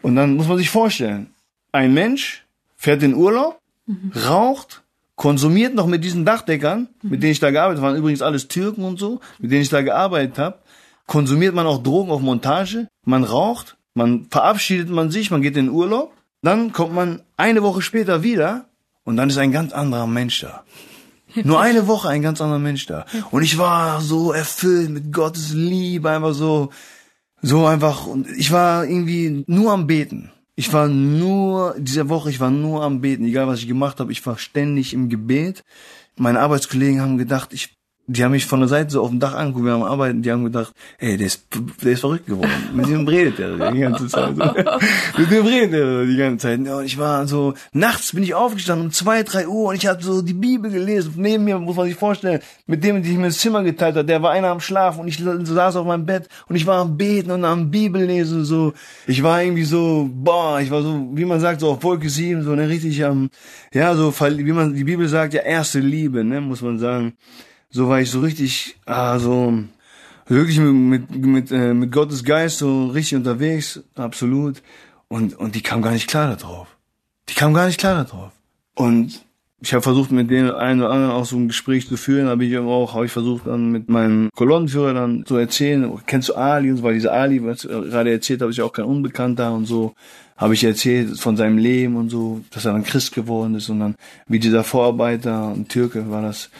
Und dann muss man sich vorstellen, ein Mensch fährt in Urlaub, mhm. raucht, konsumiert noch mit diesen Dachdeckern, mhm. mit denen ich da gearbeitet habe, waren übrigens alles Türken und so, mit denen ich da gearbeitet habe, konsumiert man auch Drogen auf Montage, man raucht, man verabschiedet man sich, man geht in Urlaub, dann kommt man eine Woche später wieder und dann ist ein ganz anderer Mensch da. Nur eine Woche ein ganz anderer Mensch da. Und ich war so erfüllt mit Gottes Liebe, einfach so, so einfach, und ich war irgendwie nur am Beten. Ich war nur, diese Woche, ich war nur am Beten, egal was ich gemacht habe, ich war ständig im Gebet. Meine Arbeitskollegen haben gedacht, ich die haben mich von der Seite so auf dem Dach angeguckt, wir haben arbeiten, die haben gedacht, ey, der ist, der ist verrückt geworden. Mit dem redet er die ganze Zeit. Mit dem redet er die ganze Zeit. Ja, und ich war so, nachts bin ich aufgestanden um zwei, drei Uhr und ich habe so die Bibel gelesen. Neben mir muss man sich vorstellen, mit dem, den ich mir das Zimmer geteilt habe, der war einer am Schlafen und ich saß auf meinem Bett und ich war am Beten und am Bibellesen so. Ich war irgendwie so, boah, ich war so, wie man sagt, so auf Wolke 7, so ne, richtig am, ja, so, wie man, die Bibel sagt, ja, erste Liebe, ne, muss man sagen so war ich so richtig, ah, so wirklich mit, mit, mit, äh, mit Gottes Geist so richtig unterwegs, absolut. Und, und die kam gar nicht klar darauf. Die kam gar nicht klar darauf. Und ich habe versucht, mit denen einen oder anderen auch so ein Gespräch zu führen, habe ich auch, habe ich versucht, dann mit meinem Kolonnenführer dann zu erzählen, kennst du Ali und so, weil dieser Ali, was ich gerade erzählt habe, ist ja auch kein Unbekannter und so, habe ich erzählt von seinem Leben und so, dass er dann Christ geworden ist und dann, wie dieser Vorarbeiter, ein Türke war das,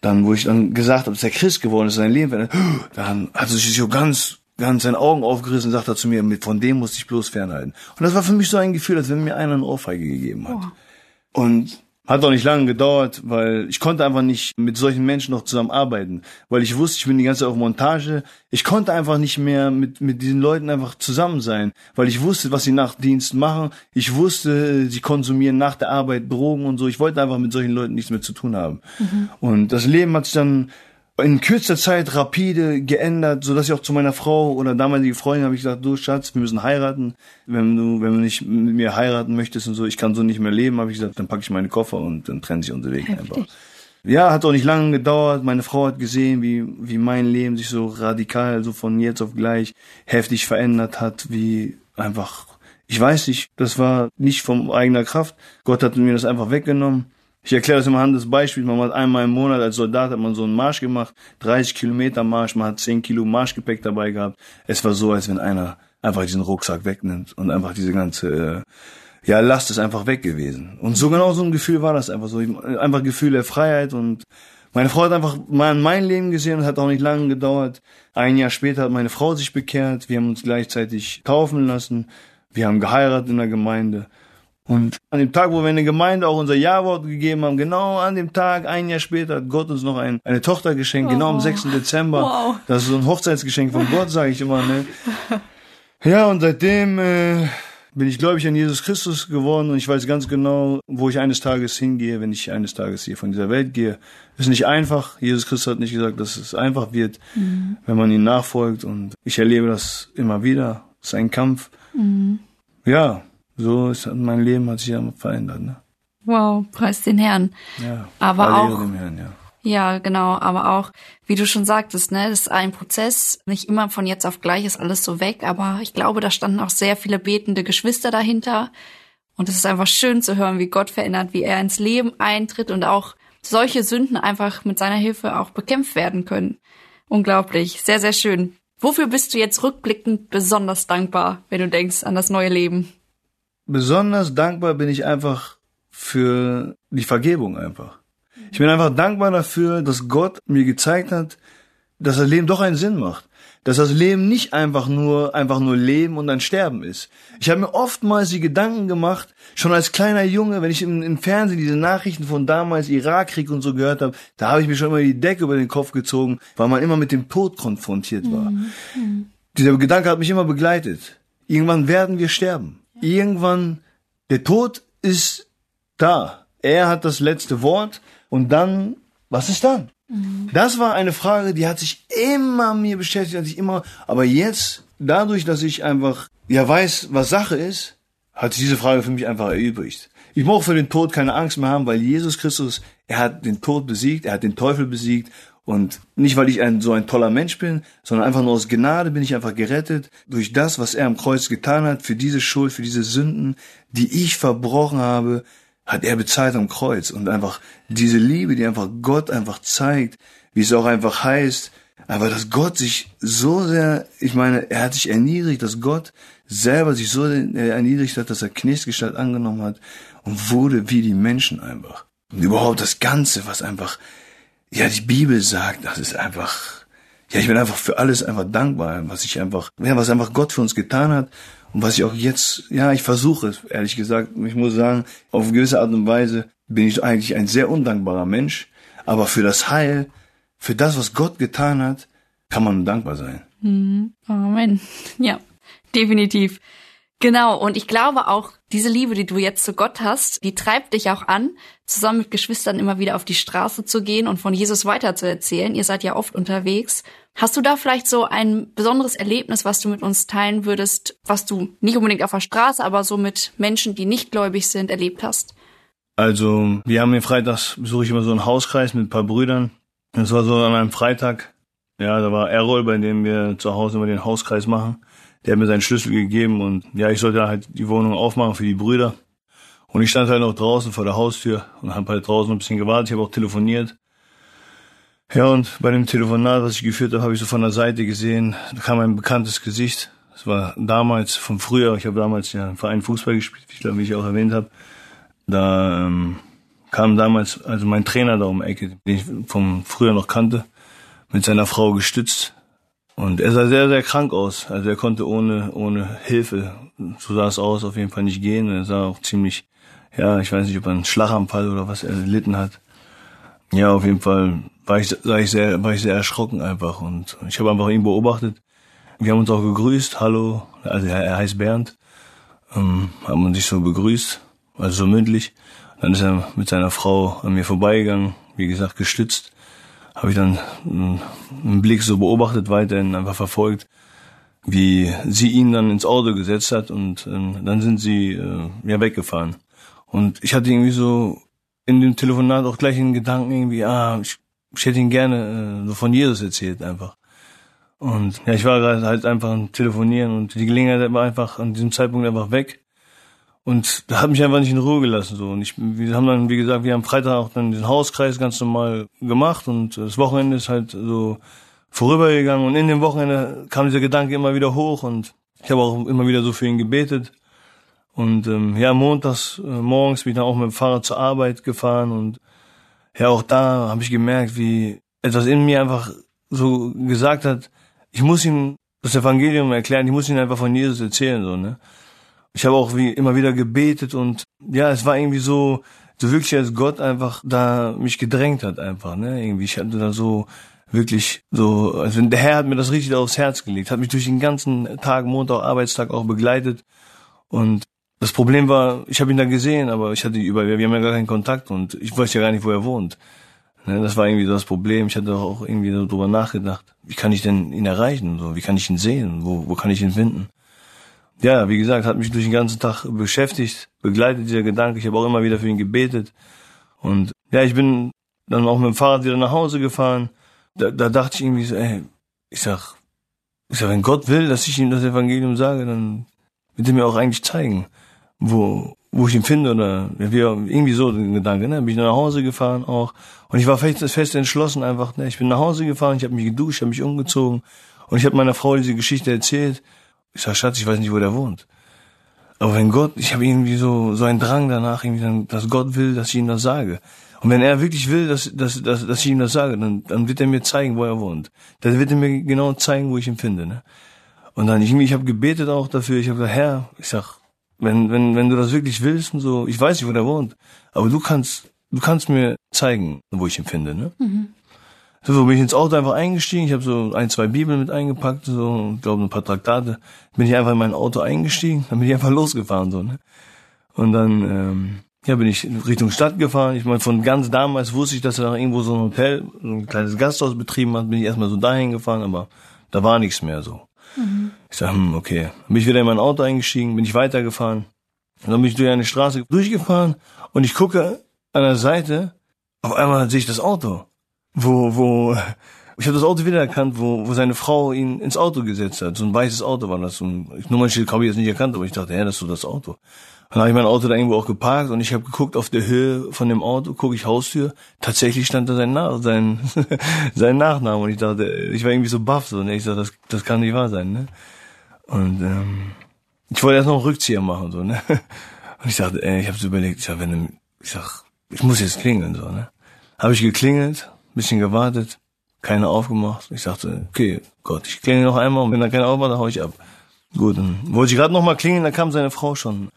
dann, wo ich dann gesagt habe, dass er Christ geworden ist, sein Leben verändert, dann hat er sich so ganz, ganz seine Augen aufgerissen und sagt er zu mir, von dem musste ich bloß fernhalten. Und das war für mich so ein Gefühl, als wenn mir einer eine Ohrfeige gegeben hat. Oh. Und hat auch nicht lange gedauert, weil ich konnte einfach nicht mit solchen Menschen noch zusammenarbeiten, weil ich wusste, ich bin die ganze Zeit auf Montage. Ich konnte einfach nicht mehr mit, mit diesen Leuten einfach zusammen sein, weil ich wusste, was sie nach Dienst machen. Ich wusste, sie konsumieren nach der Arbeit Drogen und so. Ich wollte einfach mit solchen Leuten nichts mehr zu tun haben. Mhm. Und das Leben hat sich dann in kürzester Zeit rapide geändert, so dass ich auch zu meiner Frau oder damalige Freundin habe ich gesagt, du Schatz, wir müssen heiraten. Wenn du, wenn du nicht mit mir heiraten möchtest und so, ich kann so nicht mehr leben, habe ich gesagt, dann packe ich meine Koffer und dann trennen sich unsere Wege Heftig. einfach. Ja, hat auch nicht lange gedauert. Meine Frau hat gesehen, wie, wie mein Leben sich so radikal, so von jetzt auf gleich heftig verändert hat, wie einfach, ich weiß nicht, das war nicht von eigener Kraft. Gott hat mir das einfach weggenommen. Ich erkläre das immer an das Beispiel. Man hat einmal im Monat als Soldat hat man so einen Marsch gemacht, 30 Kilometer Marsch, man hat 10 Kilo Marschgepäck dabei gehabt. Es war so, als wenn einer einfach diesen Rucksack wegnimmt und einfach diese ganze, äh, ja, Last ist einfach weg gewesen. Und so genau so ein Gefühl war das einfach so. Einfach Gefühl der Freiheit und meine Frau hat einfach mal mein Leben gesehen und hat auch nicht lange gedauert. Ein Jahr später hat meine Frau sich bekehrt. Wir haben uns gleichzeitig taufen lassen. Wir haben geheiratet in der Gemeinde. Und an dem Tag, wo wir in der Gemeinde auch unser Ja-Wort gegeben haben, genau an dem Tag, ein Jahr später, hat Gott uns noch ein, eine Tochter geschenkt, oh. genau am 6. Dezember. Wow. Das ist so ein Hochzeitsgeschenk von Gott, sage ich immer. Ne? Ja, und seitdem äh, bin ich gläubig an Jesus Christus geworden und ich weiß ganz genau, wo ich eines Tages hingehe, wenn ich eines Tages hier von dieser Welt gehe. Ist nicht einfach. Jesus Christus hat nicht gesagt, dass es einfach wird, mhm. wenn man ihn nachfolgt. Und ich erlebe das immer wieder. Es ist ein Kampf. Mhm. Ja, so ist mein Leben hat sich ja verändert. Ne? Wow, preis den Herrn. Ja, aber auch dem Herrn, ja. Ja, genau, aber auch, wie du schon sagtest, ne, das ist ein Prozess, nicht immer von jetzt auf gleich ist alles so weg, aber ich glaube, da standen auch sehr viele betende Geschwister dahinter und es ist einfach schön zu hören, wie Gott verändert, wie er ins Leben eintritt und auch solche Sünden einfach mit seiner Hilfe auch bekämpft werden können. Unglaublich, sehr, sehr schön. Wofür bist du jetzt rückblickend besonders dankbar, wenn du denkst an das neue Leben? Besonders dankbar bin ich einfach für die Vergebung einfach. Ich bin einfach dankbar dafür, dass Gott mir gezeigt hat, dass das Leben doch einen Sinn macht. Dass das Leben nicht einfach nur, einfach nur Leben und dann Sterben ist. Ich habe mir oftmals die Gedanken gemacht, schon als kleiner Junge, wenn ich im, im Fernsehen diese Nachrichten von damals Irakkrieg und so gehört habe, da habe ich mir schon immer die Decke über den Kopf gezogen, weil man immer mit dem Tod konfrontiert war. Mhm. Dieser Gedanke hat mich immer begleitet. Irgendwann werden wir sterben irgendwann, der Tod ist da. Er hat das letzte Wort und dann, was ist dann? Mhm. Das war eine Frage, die hat sich immer mir beschäftigt, hat sich immer, aber jetzt, dadurch, dass ich einfach, ja weiß, was Sache ist, hat sich diese Frage für mich einfach erübrigt. Ich brauche für den Tod keine Angst mehr haben, weil Jesus Christus, er hat den Tod besiegt, er hat den Teufel besiegt Und nicht, weil ich ein, so ein toller Mensch bin, sondern einfach nur aus Gnade bin ich einfach gerettet durch das, was er am Kreuz getan hat, für diese Schuld, für diese Sünden, die ich verbrochen habe, hat er bezahlt am Kreuz. Und einfach diese Liebe, die einfach Gott einfach zeigt, wie es auch einfach heißt, aber dass Gott sich so sehr, ich meine, er hat sich erniedrigt, dass Gott selber sich so erniedrigt hat, dass er Knechtsgestalt angenommen hat und wurde wie die Menschen einfach. Und überhaupt das Ganze, was einfach, ja, die Bibel sagt, das ist einfach, ja, ich bin einfach für alles einfach dankbar, was ich einfach, ja, was einfach Gott für uns getan hat und was ich auch jetzt, ja, ich versuche es, ehrlich gesagt. Ich muss sagen, auf gewisse Art und Weise bin ich eigentlich ein sehr undankbarer Mensch, aber für das Heil, für das, was Gott getan hat, kann man dankbar sein. Mhm. Amen. Ja, definitiv. Genau, und ich glaube auch, diese Liebe, die du jetzt zu Gott hast, die treibt dich auch an, zusammen mit Geschwistern immer wieder auf die Straße zu gehen und von Jesus weiterzuerzählen. Ihr seid ja oft unterwegs. Hast du da vielleicht so ein besonderes Erlebnis, was du mit uns teilen würdest, was du nicht unbedingt auf der Straße, aber so mit Menschen, die nicht gläubig sind, erlebt hast? Also, wir haben hier freitags besuche ich immer so einen Hauskreis mit ein paar Brüdern. Das war so an einem Freitag. Ja, da war Errol, bei dem wir zu Hause immer den Hauskreis machen. Der hat mir seinen Schlüssel gegeben und ja, ich sollte halt die Wohnung aufmachen für die Brüder. Und ich stand halt noch draußen vor der Haustür und habe halt draußen ein bisschen gewartet. Ich habe auch telefoniert. Ja, und bei dem Telefonat, was ich geführt habe, habe ich so von der Seite gesehen, da kam ein bekanntes Gesicht. Das war damals, von früher, ich habe damals ja im Verein Fußball gespielt, wie ich glaube, wie ich auch erwähnt habe. Da ähm, kam damals, also mein Trainer da um die Ecke, den ich vom früher noch kannte, mit seiner Frau gestützt. Und er sah sehr, sehr krank aus. Also er konnte ohne, ohne Hilfe, so sah es aus, auf jeden Fall nicht gehen. Er sah auch ziemlich, ja, ich weiß nicht, ob er einen Schlaganfall oder was er erlitten hat. Ja, auf jeden Fall war ich, war ich sehr, war ich sehr erschrocken einfach. Und ich habe einfach ihn beobachtet. Wir haben uns auch gegrüßt, hallo, also er heißt Bernd, ähm, haben uns sich so begrüßt, also so mündlich. Dann ist er mit seiner Frau an mir vorbeigegangen, wie gesagt, gestützt habe ich dann einen Blick so beobachtet, weiterhin einfach verfolgt, wie sie ihn dann ins Auto gesetzt hat und äh, dann sind sie äh, ja weggefahren. Und ich hatte irgendwie so in dem Telefonat auch gleich einen Gedanken irgendwie, ah, ich, ich hätte ihn gerne äh, so von Jesus erzählt einfach. Und ja, ich war gerade halt einfach am Telefonieren und die Gelegenheit war einfach an diesem Zeitpunkt einfach weg. Und da hat mich einfach nicht in Ruhe gelassen so. Und ich, wir haben dann, wie gesagt, wir haben Freitag auch dann den Hauskreis ganz normal gemacht und das Wochenende ist halt so vorübergegangen und in dem Wochenende kam dieser Gedanke immer wieder hoch und ich habe auch immer wieder so für ihn gebetet. Und ähm, ja, montags äh, morgens bin ich dann auch mit dem Fahrrad zur Arbeit gefahren und ja, auch da habe ich gemerkt, wie etwas in mir einfach so gesagt hat, ich muss ihm das Evangelium erklären, ich muss ihm einfach von Jesus erzählen, so, ne? Ich habe auch wie immer wieder gebetet und ja, es war irgendwie so, so wirklich als Gott einfach da mich gedrängt hat einfach, ne? Irgendwie, ich hatte da so wirklich so, also der Herr hat mir das richtig aufs Herz gelegt, hat mich durch den ganzen Tag, Montag, Arbeitstag auch begleitet und das Problem war, ich habe ihn da gesehen, aber ich hatte über, wir haben ja gar keinen Kontakt und ich weiß ja gar nicht, wo er wohnt. Ne, das war irgendwie das Problem. Ich hatte auch irgendwie so drüber nachgedacht. Wie kann ich denn ihn erreichen? So, wie kann ich ihn sehen? Wo, wo kann ich ihn finden? Ja, wie gesagt, hat mich durch den ganzen Tag beschäftigt, begleitet dieser Gedanke. Ich habe auch immer wieder für ihn gebetet. Und ja, ich bin dann auch mit dem Fahrrad wieder nach Hause gefahren. Da, da dachte ich irgendwie so, ey, ich sag, ich sag, wenn Gott will, dass ich ihm das Evangelium sage, dann wird er mir auch eigentlich zeigen, wo, wo ich ihn finde oder wie irgendwie so den Gedanke, ne? Bin ich nach Hause gefahren auch und ich war fest, fest entschlossen einfach, ne? Ich bin nach Hause gefahren, ich habe mich geduscht, habe mich umgezogen und ich habe meiner Frau diese Geschichte erzählt ich sag, Schatz, ich weiß nicht, wo der wohnt. Aber wenn Gott, ich habe irgendwie so so einen Drang danach, irgendwie, dass Gott will, dass ich ihm das sage. Und wenn er wirklich will, dass, dass, dass, dass ich ihm das sage, dann, dann wird er mir zeigen, wo er wohnt. Dann wird er mir genau zeigen, wo ich ihn finde. Ne? Und dann, ich, ich habe gebetet auch dafür. Ich habe gesagt, Herr, ich sag, wenn, wenn, wenn du das wirklich willst und so, ich weiß nicht, wo der wohnt, aber du kannst, du kannst mir zeigen, wo ich ihn finde. Ne? Mhm. So bin ich ins Auto einfach eingestiegen. Ich habe so ein, zwei Bibeln mit eingepackt, so, ich glaube ein paar Traktate. Bin ich einfach in mein Auto eingestiegen, dann bin ich einfach losgefahren so. Ne? Und dann ähm, ja, bin ich Richtung Stadt gefahren. Ich meine, von ganz damals wusste ich, dass er da irgendwo so ein Hotel, so ein kleines Gasthaus betrieben hat. Bin ich erstmal so dahin gefahren, aber da war nichts mehr so. Mhm. Ich sag, hm, okay. Dann bin ich wieder in mein Auto eingestiegen, bin ich weitergefahren. Und dann bin ich durch eine Straße durchgefahren und ich gucke an der Seite, auf einmal sehe ich das Auto. Wo, wo, ich habe das Auto wiedererkannt, wo, wo seine Frau ihn ins Auto gesetzt hat. So ein weißes Auto war das. So ein Nummernschild habe ich jetzt nicht erkannt, aber ich dachte, ja, das ist so das Auto. Dann habe ich mein Auto da irgendwo auch geparkt und ich habe geguckt auf der Höhe von dem Auto, gucke ich Haustür, tatsächlich stand da sein, Nach sein, sein Nachname und ich dachte, ich war irgendwie so baff so, ne? Ich sag, das, das kann nicht wahr sein, ne? Und ähm, ich wollte erst noch einen Rückzieher machen, so, ne? Und ich dachte, ey, ich habe so überlegt, ich sag, wenn du, ich sag, ich muss jetzt klingeln, so, ne? Habe ich geklingelt, bisschen gewartet, keine aufgemacht. Ich sagte, okay, Gott, ich klingel noch einmal und wenn da keiner aufmacht, dann hau ich ab. Gut, dann wollte ich gerade noch mal klingeln, dann kam seine Frau schon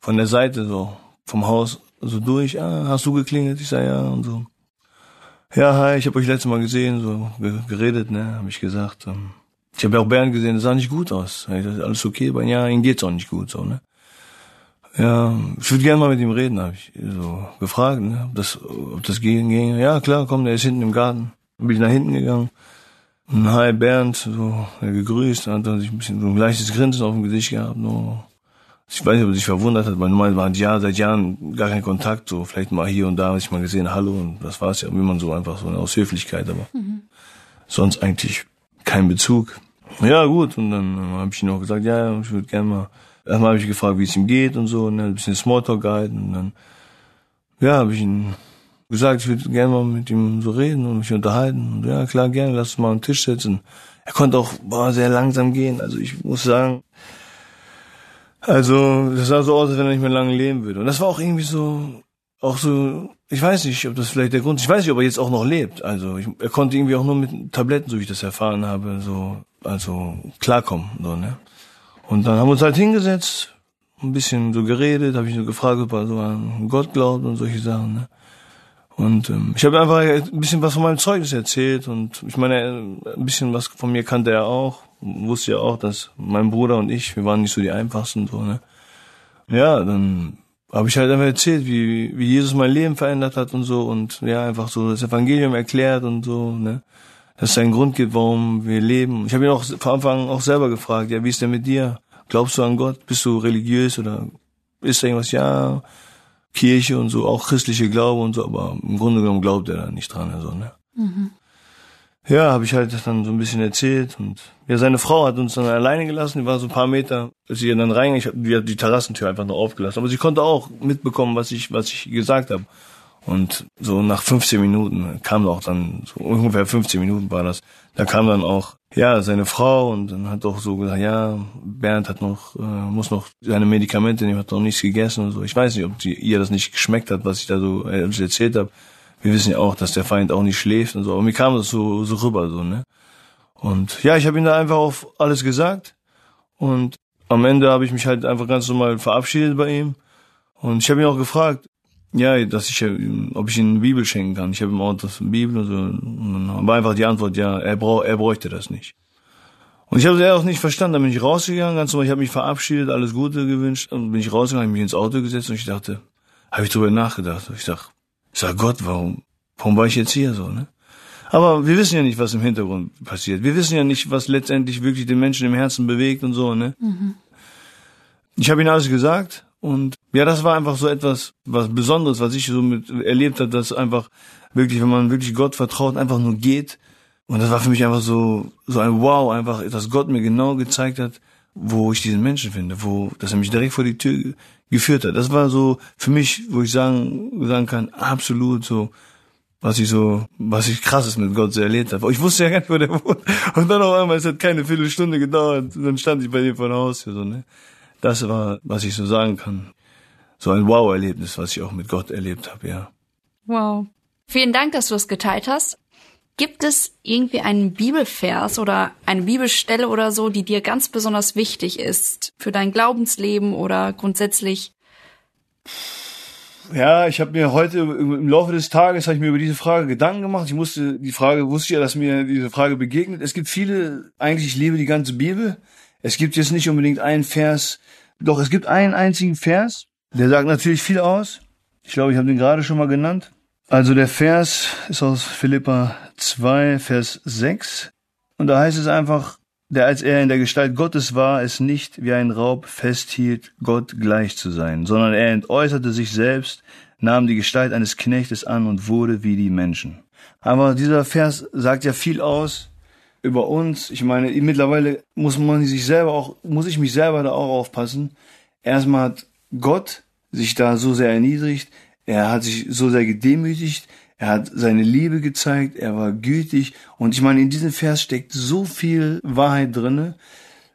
von der Seite so vom Haus so durch. Ah, hast du geklingelt? Ich sag ja und so. Ja, hi, ich habe euch letztes Mal gesehen, so geredet, ne, habe ich gesagt. Ähm, ich habe ja auch Bernd gesehen, das sah nicht gut aus. Ich dachte, alles okay, aber ja, ihm geht's auch nicht gut, so, ne. Ja, ich würde gerne mal mit ihm reden, habe ich so gefragt, ne, ob das, ob das ging, ging. Ja, klar, komm, der ist hinten im Garten. Dann bin ich nach hinten gegangen. Und hi Bernd, so, er gegrüßt, hat er sich ein bisschen so ein leichtes Grinsen auf dem Gesicht gehabt, no. Ich weiß nicht, ob er sich verwundert hat, weil normal waren ja seit Jahren gar kein Kontakt, so vielleicht mal hier und da, ich mal gesehen, hallo und das war's ja, wie man so einfach so aus Höflichkeit, aber mhm. sonst eigentlich kein Bezug. Ja, gut, und dann äh, habe ich ihm auch gesagt, ja, ich würde gerne mal, erstmal habe ich gefragt, wie es ihm geht und so, und ne, ein bisschen Smalltalk gehalten und dann, ja, habe ich ihn gesagt, ich würde gerne mal mit ihm so reden und mich unterhalten. Und ja, klar, gerne, lass uns mal am Tisch setzen. Er konnte auch boah, sehr langsam gehen. Also ich muss sagen, also das sah so aus, als wenn er nicht mehr lange leben würde. Und das war auch irgendwie so, auch so, ich weiß nicht, ob das vielleicht der Grund ist. Ich weiß nicht, ob er jetzt auch noch lebt. Also ich, er konnte irgendwie auch nur mit Tabletten, so wie ich das erfahren habe, so, also klarkommen. So, ne? Und dann haben wir uns halt hingesetzt, ein bisschen so geredet, habe ich so gefragt, ob er so an Gott glaubt und solche Sachen. Ne? Und ähm, ich habe einfach ein bisschen was von meinem Zeugnis erzählt und ich meine, ein bisschen was von mir kannte er auch, wusste ja auch, dass mein Bruder und ich, wir waren nicht so die einfachsten so, ne? Ja, dann habe ich halt einfach erzählt, wie, wie Jesus mein Leben verändert hat und so und ja, einfach so das Evangelium erklärt und so, ne? Dass es einen Grund gibt, warum wir leben. Ich habe ihn auch von Anfang auch selber gefragt, ja, wie ist denn mit dir? Glaubst du an Gott? Bist du religiös oder ist da irgendwas? Ja, Kirche und so, auch christliche Glaube und so, aber im Grunde genommen glaubt er da nicht dran, also, ne? Mhm. Ja, habe ich halt dann so ein bisschen erzählt und ja, seine Frau hat uns dann alleine gelassen, die war so ein paar Meter, als sie dann rein, ich habe die Terrassentür einfach nur aufgelassen, aber sie konnte auch mitbekommen, was ich was ich gesagt habe. Und so nach 15 Minuten kam auch dann, so ungefähr 15 Minuten war das, da kam dann auch, ja, seine Frau und dann hat auch so gesagt, ja, Bernd hat noch, äh, muss noch seine Medikamente nehmen, hat noch nichts gegessen und so. Ich weiß nicht, ob die, ihr das nicht geschmeckt hat, was ich da so äh, erzählt habe. Wir wissen ja auch, dass der Feind auch nicht schläft und so. Aber mir kam das so, so rüber, so, ne? Und ja, ich habe ihm da einfach auf alles gesagt. Und am Ende habe ich mich halt einfach ganz normal verabschiedet bei ihm. Und ich habe ihn auch gefragt, ja, dass ich, ob ich ihm eine Bibel schenken kann. Ich habe ihm auch das Bibel und so. Und dann war einfach die Antwort, ja, er, brauch, er bräuchte das nicht. Und ich habe es auch nicht verstanden. Dann bin ich rausgegangen, ganz normal. Ich habe mich verabschiedet, alles Gute gewünscht. Und bin ich rausgegangen, habe mich ins Auto gesetzt und ich dachte, habe ich drüber nachgedacht. Ich sag, ich sag Gott, warum, warum war ich jetzt hier so, ne? Aber wir wissen ja nicht, was im Hintergrund passiert. Wir wissen ja nicht, was letztendlich wirklich den Menschen im Herzen bewegt und so, ne? Mhm. Ich habe ihm alles gesagt und ja, das war einfach so etwas, was Besonderes, was ich so mit erlebt habe, dass einfach wirklich, wenn man wirklich Gott vertraut, einfach nur geht. Und das war für mich einfach so, so ein Wow, einfach, dass Gott mir genau gezeigt hat, wo ich diesen Menschen finde, wo, dass er mich direkt vor die Tür geführt hat. Das war so für mich, wo ich sagen, sagen kann, absolut so, was ich so, was ich krasses mit Gott so erlebt habe. Ich wusste ja gar nicht, wo der wohnt. Und dann auf einmal, es hat keine Viertelstunde gedauert, und dann stand ich bei dem vor der Haustür, so, ne. Das war, was ich so sagen kann. So ein Wow-Erlebnis, was ich auch mit Gott erlebt habe, ja. Wow. Vielen Dank, dass du es geteilt hast. Gibt es irgendwie einen Bibelvers oder eine Bibelstelle oder so, die dir ganz besonders wichtig ist für dein Glaubensleben oder grundsätzlich? Ja, ich habe mir heute im Laufe des Tages habe ich mir über diese Frage Gedanken gemacht. Ich musste die Frage wusste ja, dass mir diese Frage begegnet. Es gibt viele, eigentlich ich lebe die ganze Bibel. Es gibt jetzt nicht unbedingt einen Vers, doch es gibt einen einzigen Vers, der sagt natürlich viel aus. Ich glaube, ich habe den gerade schon mal genannt. Also der Vers ist aus Philippa 2, Vers 6. Und da heißt es einfach, der als er in der Gestalt Gottes war, es nicht wie ein Raub festhielt, Gott gleich zu sein, sondern er entäußerte sich selbst, nahm die Gestalt eines Knechtes an und wurde wie die Menschen. Aber dieser Vers sagt ja viel aus über uns. Ich meine, mittlerweile muss man sich selber auch, muss ich mich selber da auch aufpassen. Erstmal hat Gott sich da so sehr erniedrigt, er hat sich so sehr gedemütigt, er hat seine Liebe gezeigt, er war gütig und ich meine, in diesem Vers steckt so viel Wahrheit drinne,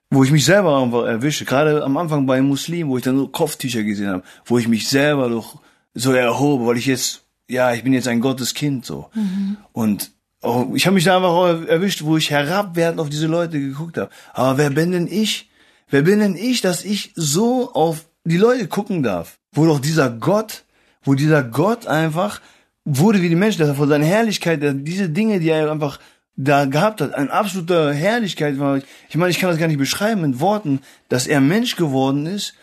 wo ich mich selber einfach erwische. Gerade am Anfang bei Muslimen, wo ich dann so Kopftücher gesehen habe, wo ich mich selber doch so erhobe, weil ich jetzt, ja, ich bin jetzt ein Gotteskind so. Mhm. Und auch, ich habe mich da einfach erwischt, wo ich herabwertend auf diese Leute geguckt habe. Aber wer bin denn ich? Wer bin denn ich, dass ich so auf die Leute gucken darf? Wo doch dieser Gott, wo dieser Gott einfach wurde wie die Menschen, dass er von seiner Herrlichkeit, diese Dinge, die er einfach da gehabt hat, eine absolute Herrlichkeit war. Ich meine, ich kann das gar nicht beschreiben in Worten, dass er Mensch geworden ist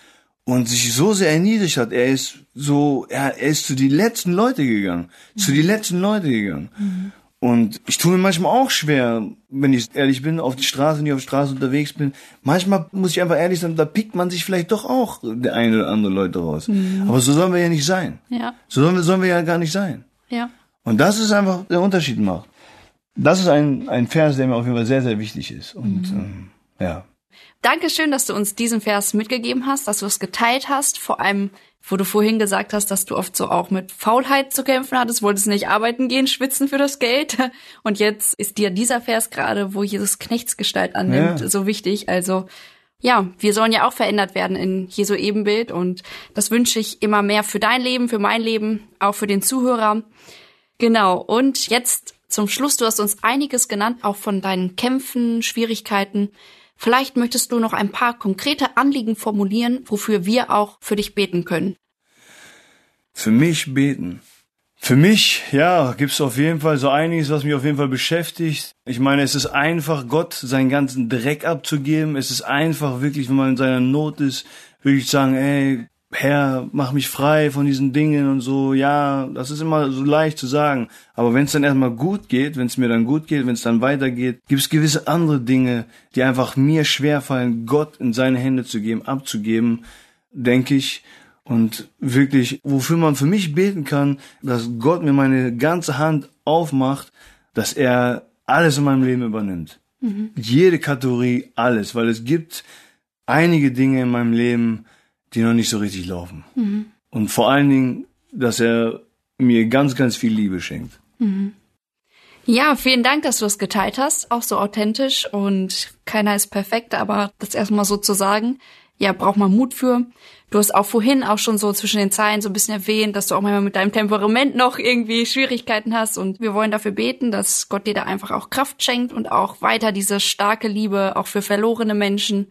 und sich so sehr erniedrigt hat. Er ist so, er, er ist zu die letzten Leute gegangen, mhm. zu die letzten Leute gegangen. Mhm. Und ich tue mir manchmal auch schwer, wenn ich ehrlich bin, auf die Straße, wenn ich auf die Straße unterwegs bin. Manchmal muss ich einfach ehrlich sein, da pickt man sich vielleicht doch auch der eine oder andere Leute raus. Mhm. Aber so sollen wir ja nicht sein. Ja. So sollen wir, sollen wir ja gar nicht sein. Ja. Und das ist einfach der Unterschied macht. Das ist ein, ein Vers, der mir auf jeden Fall sehr, sehr wichtig ist. Und mhm. ähm, ja. Dankeschön, dass du uns diesen Vers mitgegeben hast, dass du es geteilt hast, vor allem wo du vorhin gesagt hast, dass du oft so auch mit Faulheit zu kämpfen hattest, wolltest nicht arbeiten gehen, schwitzen für das Geld. Und jetzt ist dir dieser Vers gerade, wo Jesus Knechtsgestalt annimmt, ja. so wichtig. Also ja, wir sollen ja auch verändert werden in Jesu Ebenbild und das wünsche ich immer mehr für dein Leben, für mein Leben, auch für den Zuhörer. Genau. Und jetzt zum Schluss, du hast uns einiges genannt, auch von deinen Kämpfen, Schwierigkeiten. Vielleicht möchtest du noch ein paar konkrete Anliegen formulieren, wofür wir auch für dich beten können. Für mich beten. Für mich, ja, gibt's auf jeden Fall so einiges, was mich auf jeden Fall beschäftigt. Ich meine, es ist einfach, Gott seinen ganzen Dreck abzugeben. Es ist einfach wirklich, wenn man in seiner Not ist, wirklich sagen, ey, Herr, mach mich frei von diesen Dingen und so. Ja, das ist immer so leicht zu sagen. Aber wenn es dann erstmal gut geht, wenn es mir dann gut geht, wenn es dann weitergeht, gibt es gewisse andere Dinge, die einfach mir schwerfallen, Gott in seine Hände zu geben, abzugeben, denke ich. Und wirklich, wofür man für mich beten kann, dass Gott mir meine ganze Hand aufmacht, dass er alles in meinem Leben übernimmt. Mhm. Jede Kategorie, alles. Weil es gibt einige Dinge in meinem Leben, die noch nicht so richtig laufen. Mhm. Und vor allen Dingen, dass er mir ganz, ganz viel Liebe schenkt. Mhm. Ja, vielen Dank, dass du es geteilt hast, auch so authentisch und keiner ist perfekt, aber das erstmal so zu sagen, ja, braucht man Mut für. Du hast auch vorhin auch schon so zwischen den Zeilen so ein bisschen erwähnt, dass du auch manchmal mit deinem Temperament noch irgendwie Schwierigkeiten hast und wir wollen dafür beten, dass Gott dir da einfach auch Kraft schenkt und auch weiter diese starke Liebe auch für verlorene Menschen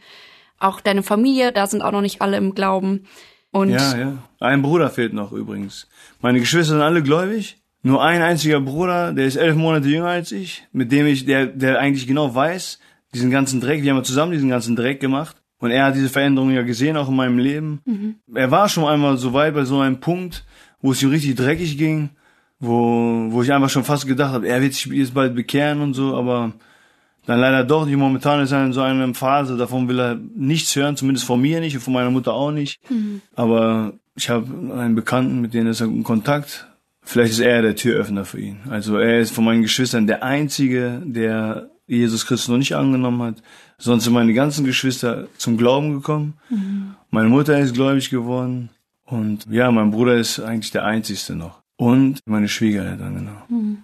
auch deine Familie, da sind auch noch nicht alle im Glauben. Und ja, ja. Ein Bruder fehlt noch übrigens. Meine Geschwister sind alle gläubig. Nur ein einziger Bruder, der ist elf Monate jünger als ich, mit dem ich, der, der eigentlich genau weiß, diesen ganzen Dreck, wir haben zusammen diesen ganzen Dreck gemacht. Und er hat diese Veränderung ja gesehen, auch in meinem Leben. Mhm. Er war schon einmal so weit bei so einem Punkt, wo es ihm richtig dreckig ging, wo, wo ich einfach schon fast gedacht habe, er wird sich jetzt bald bekehren und so, aber dann leider doch nicht. Momentan ist er in so einer Phase, davon will er nichts hören, zumindest von mir nicht und von meiner Mutter auch nicht. Mhm. Aber ich habe einen Bekannten, mit dem ist er in Kontakt. Vielleicht ist er der Türöffner für ihn. Also er ist von meinen Geschwistern der Einzige, der Jesus Christus noch nicht angenommen hat. Sonst sind meine ganzen Geschwister zum Glauben gekommen. Mhm. Meine Mutter ist gläubig geworden. Und ja, mein Bruder ist eigentlich der Einzigste noch. Und meine Schwiegereltern, genau. Mhm.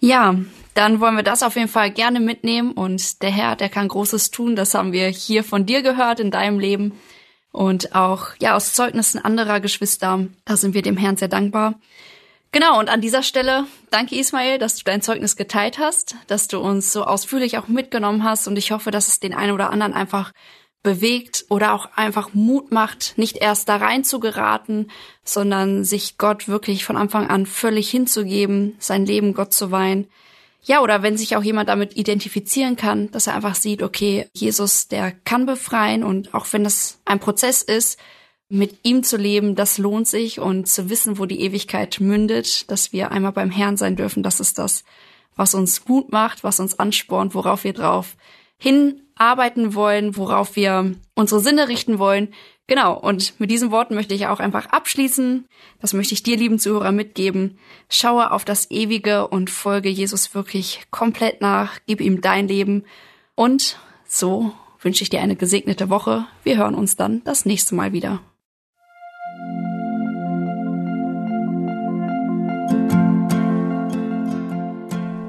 Ja, dann wollen wir das auf jeden Fall gerne mitnehmen und der Herr, der kann Großes tun. Das haben wir hier von dir gehört in deinem Leben und auch ja aus Zeugnissen anderer Geschwister. Da sind wir dem Herrn sehr dankbar. Genau, und an dieser Stelle danke Ismail, dass du dein Zeugnis geteilt hast, dass du uns so ausführlich auch mitgenommen hast und ich hoffe, dass es den einen oder anderen einfach bewegt oder auch einfach Mut macht, nicht erst da rein zu geraten, sondern sich Gott wirklich von Anfang an völlig hinzugeben, sein Leben Gott zu weihen. Ja, oder wenn sich auch jemand damit identifizieren kann, dass er einfach sieht, okay, Jesus, der kann befreien und auch wenn das ein Prozess ist, mit ihm zu leben, das lohnt sich und zu wissen, wo die Ewigkeit mündet, dass wir einmal beim Herrn sein dürfen, das ist das, was uns gut macht, was uns anspornt, worauf wir drauf hin arbeiten wollen, worauf wir unsere Sinne richten wollen. Genau, und mit diesen Worten möchte ich auch einfach abschließen. Das möchte ich dir, lieben Zuhörer, mitgeben. Schaue auf das Ewige und folge Jesus wirklich komplett nach. Gib ihm dein Leben. Und so wünsche ich dir eine gesegnete Woche. Wir hören uns dann das nächste Mal wieder.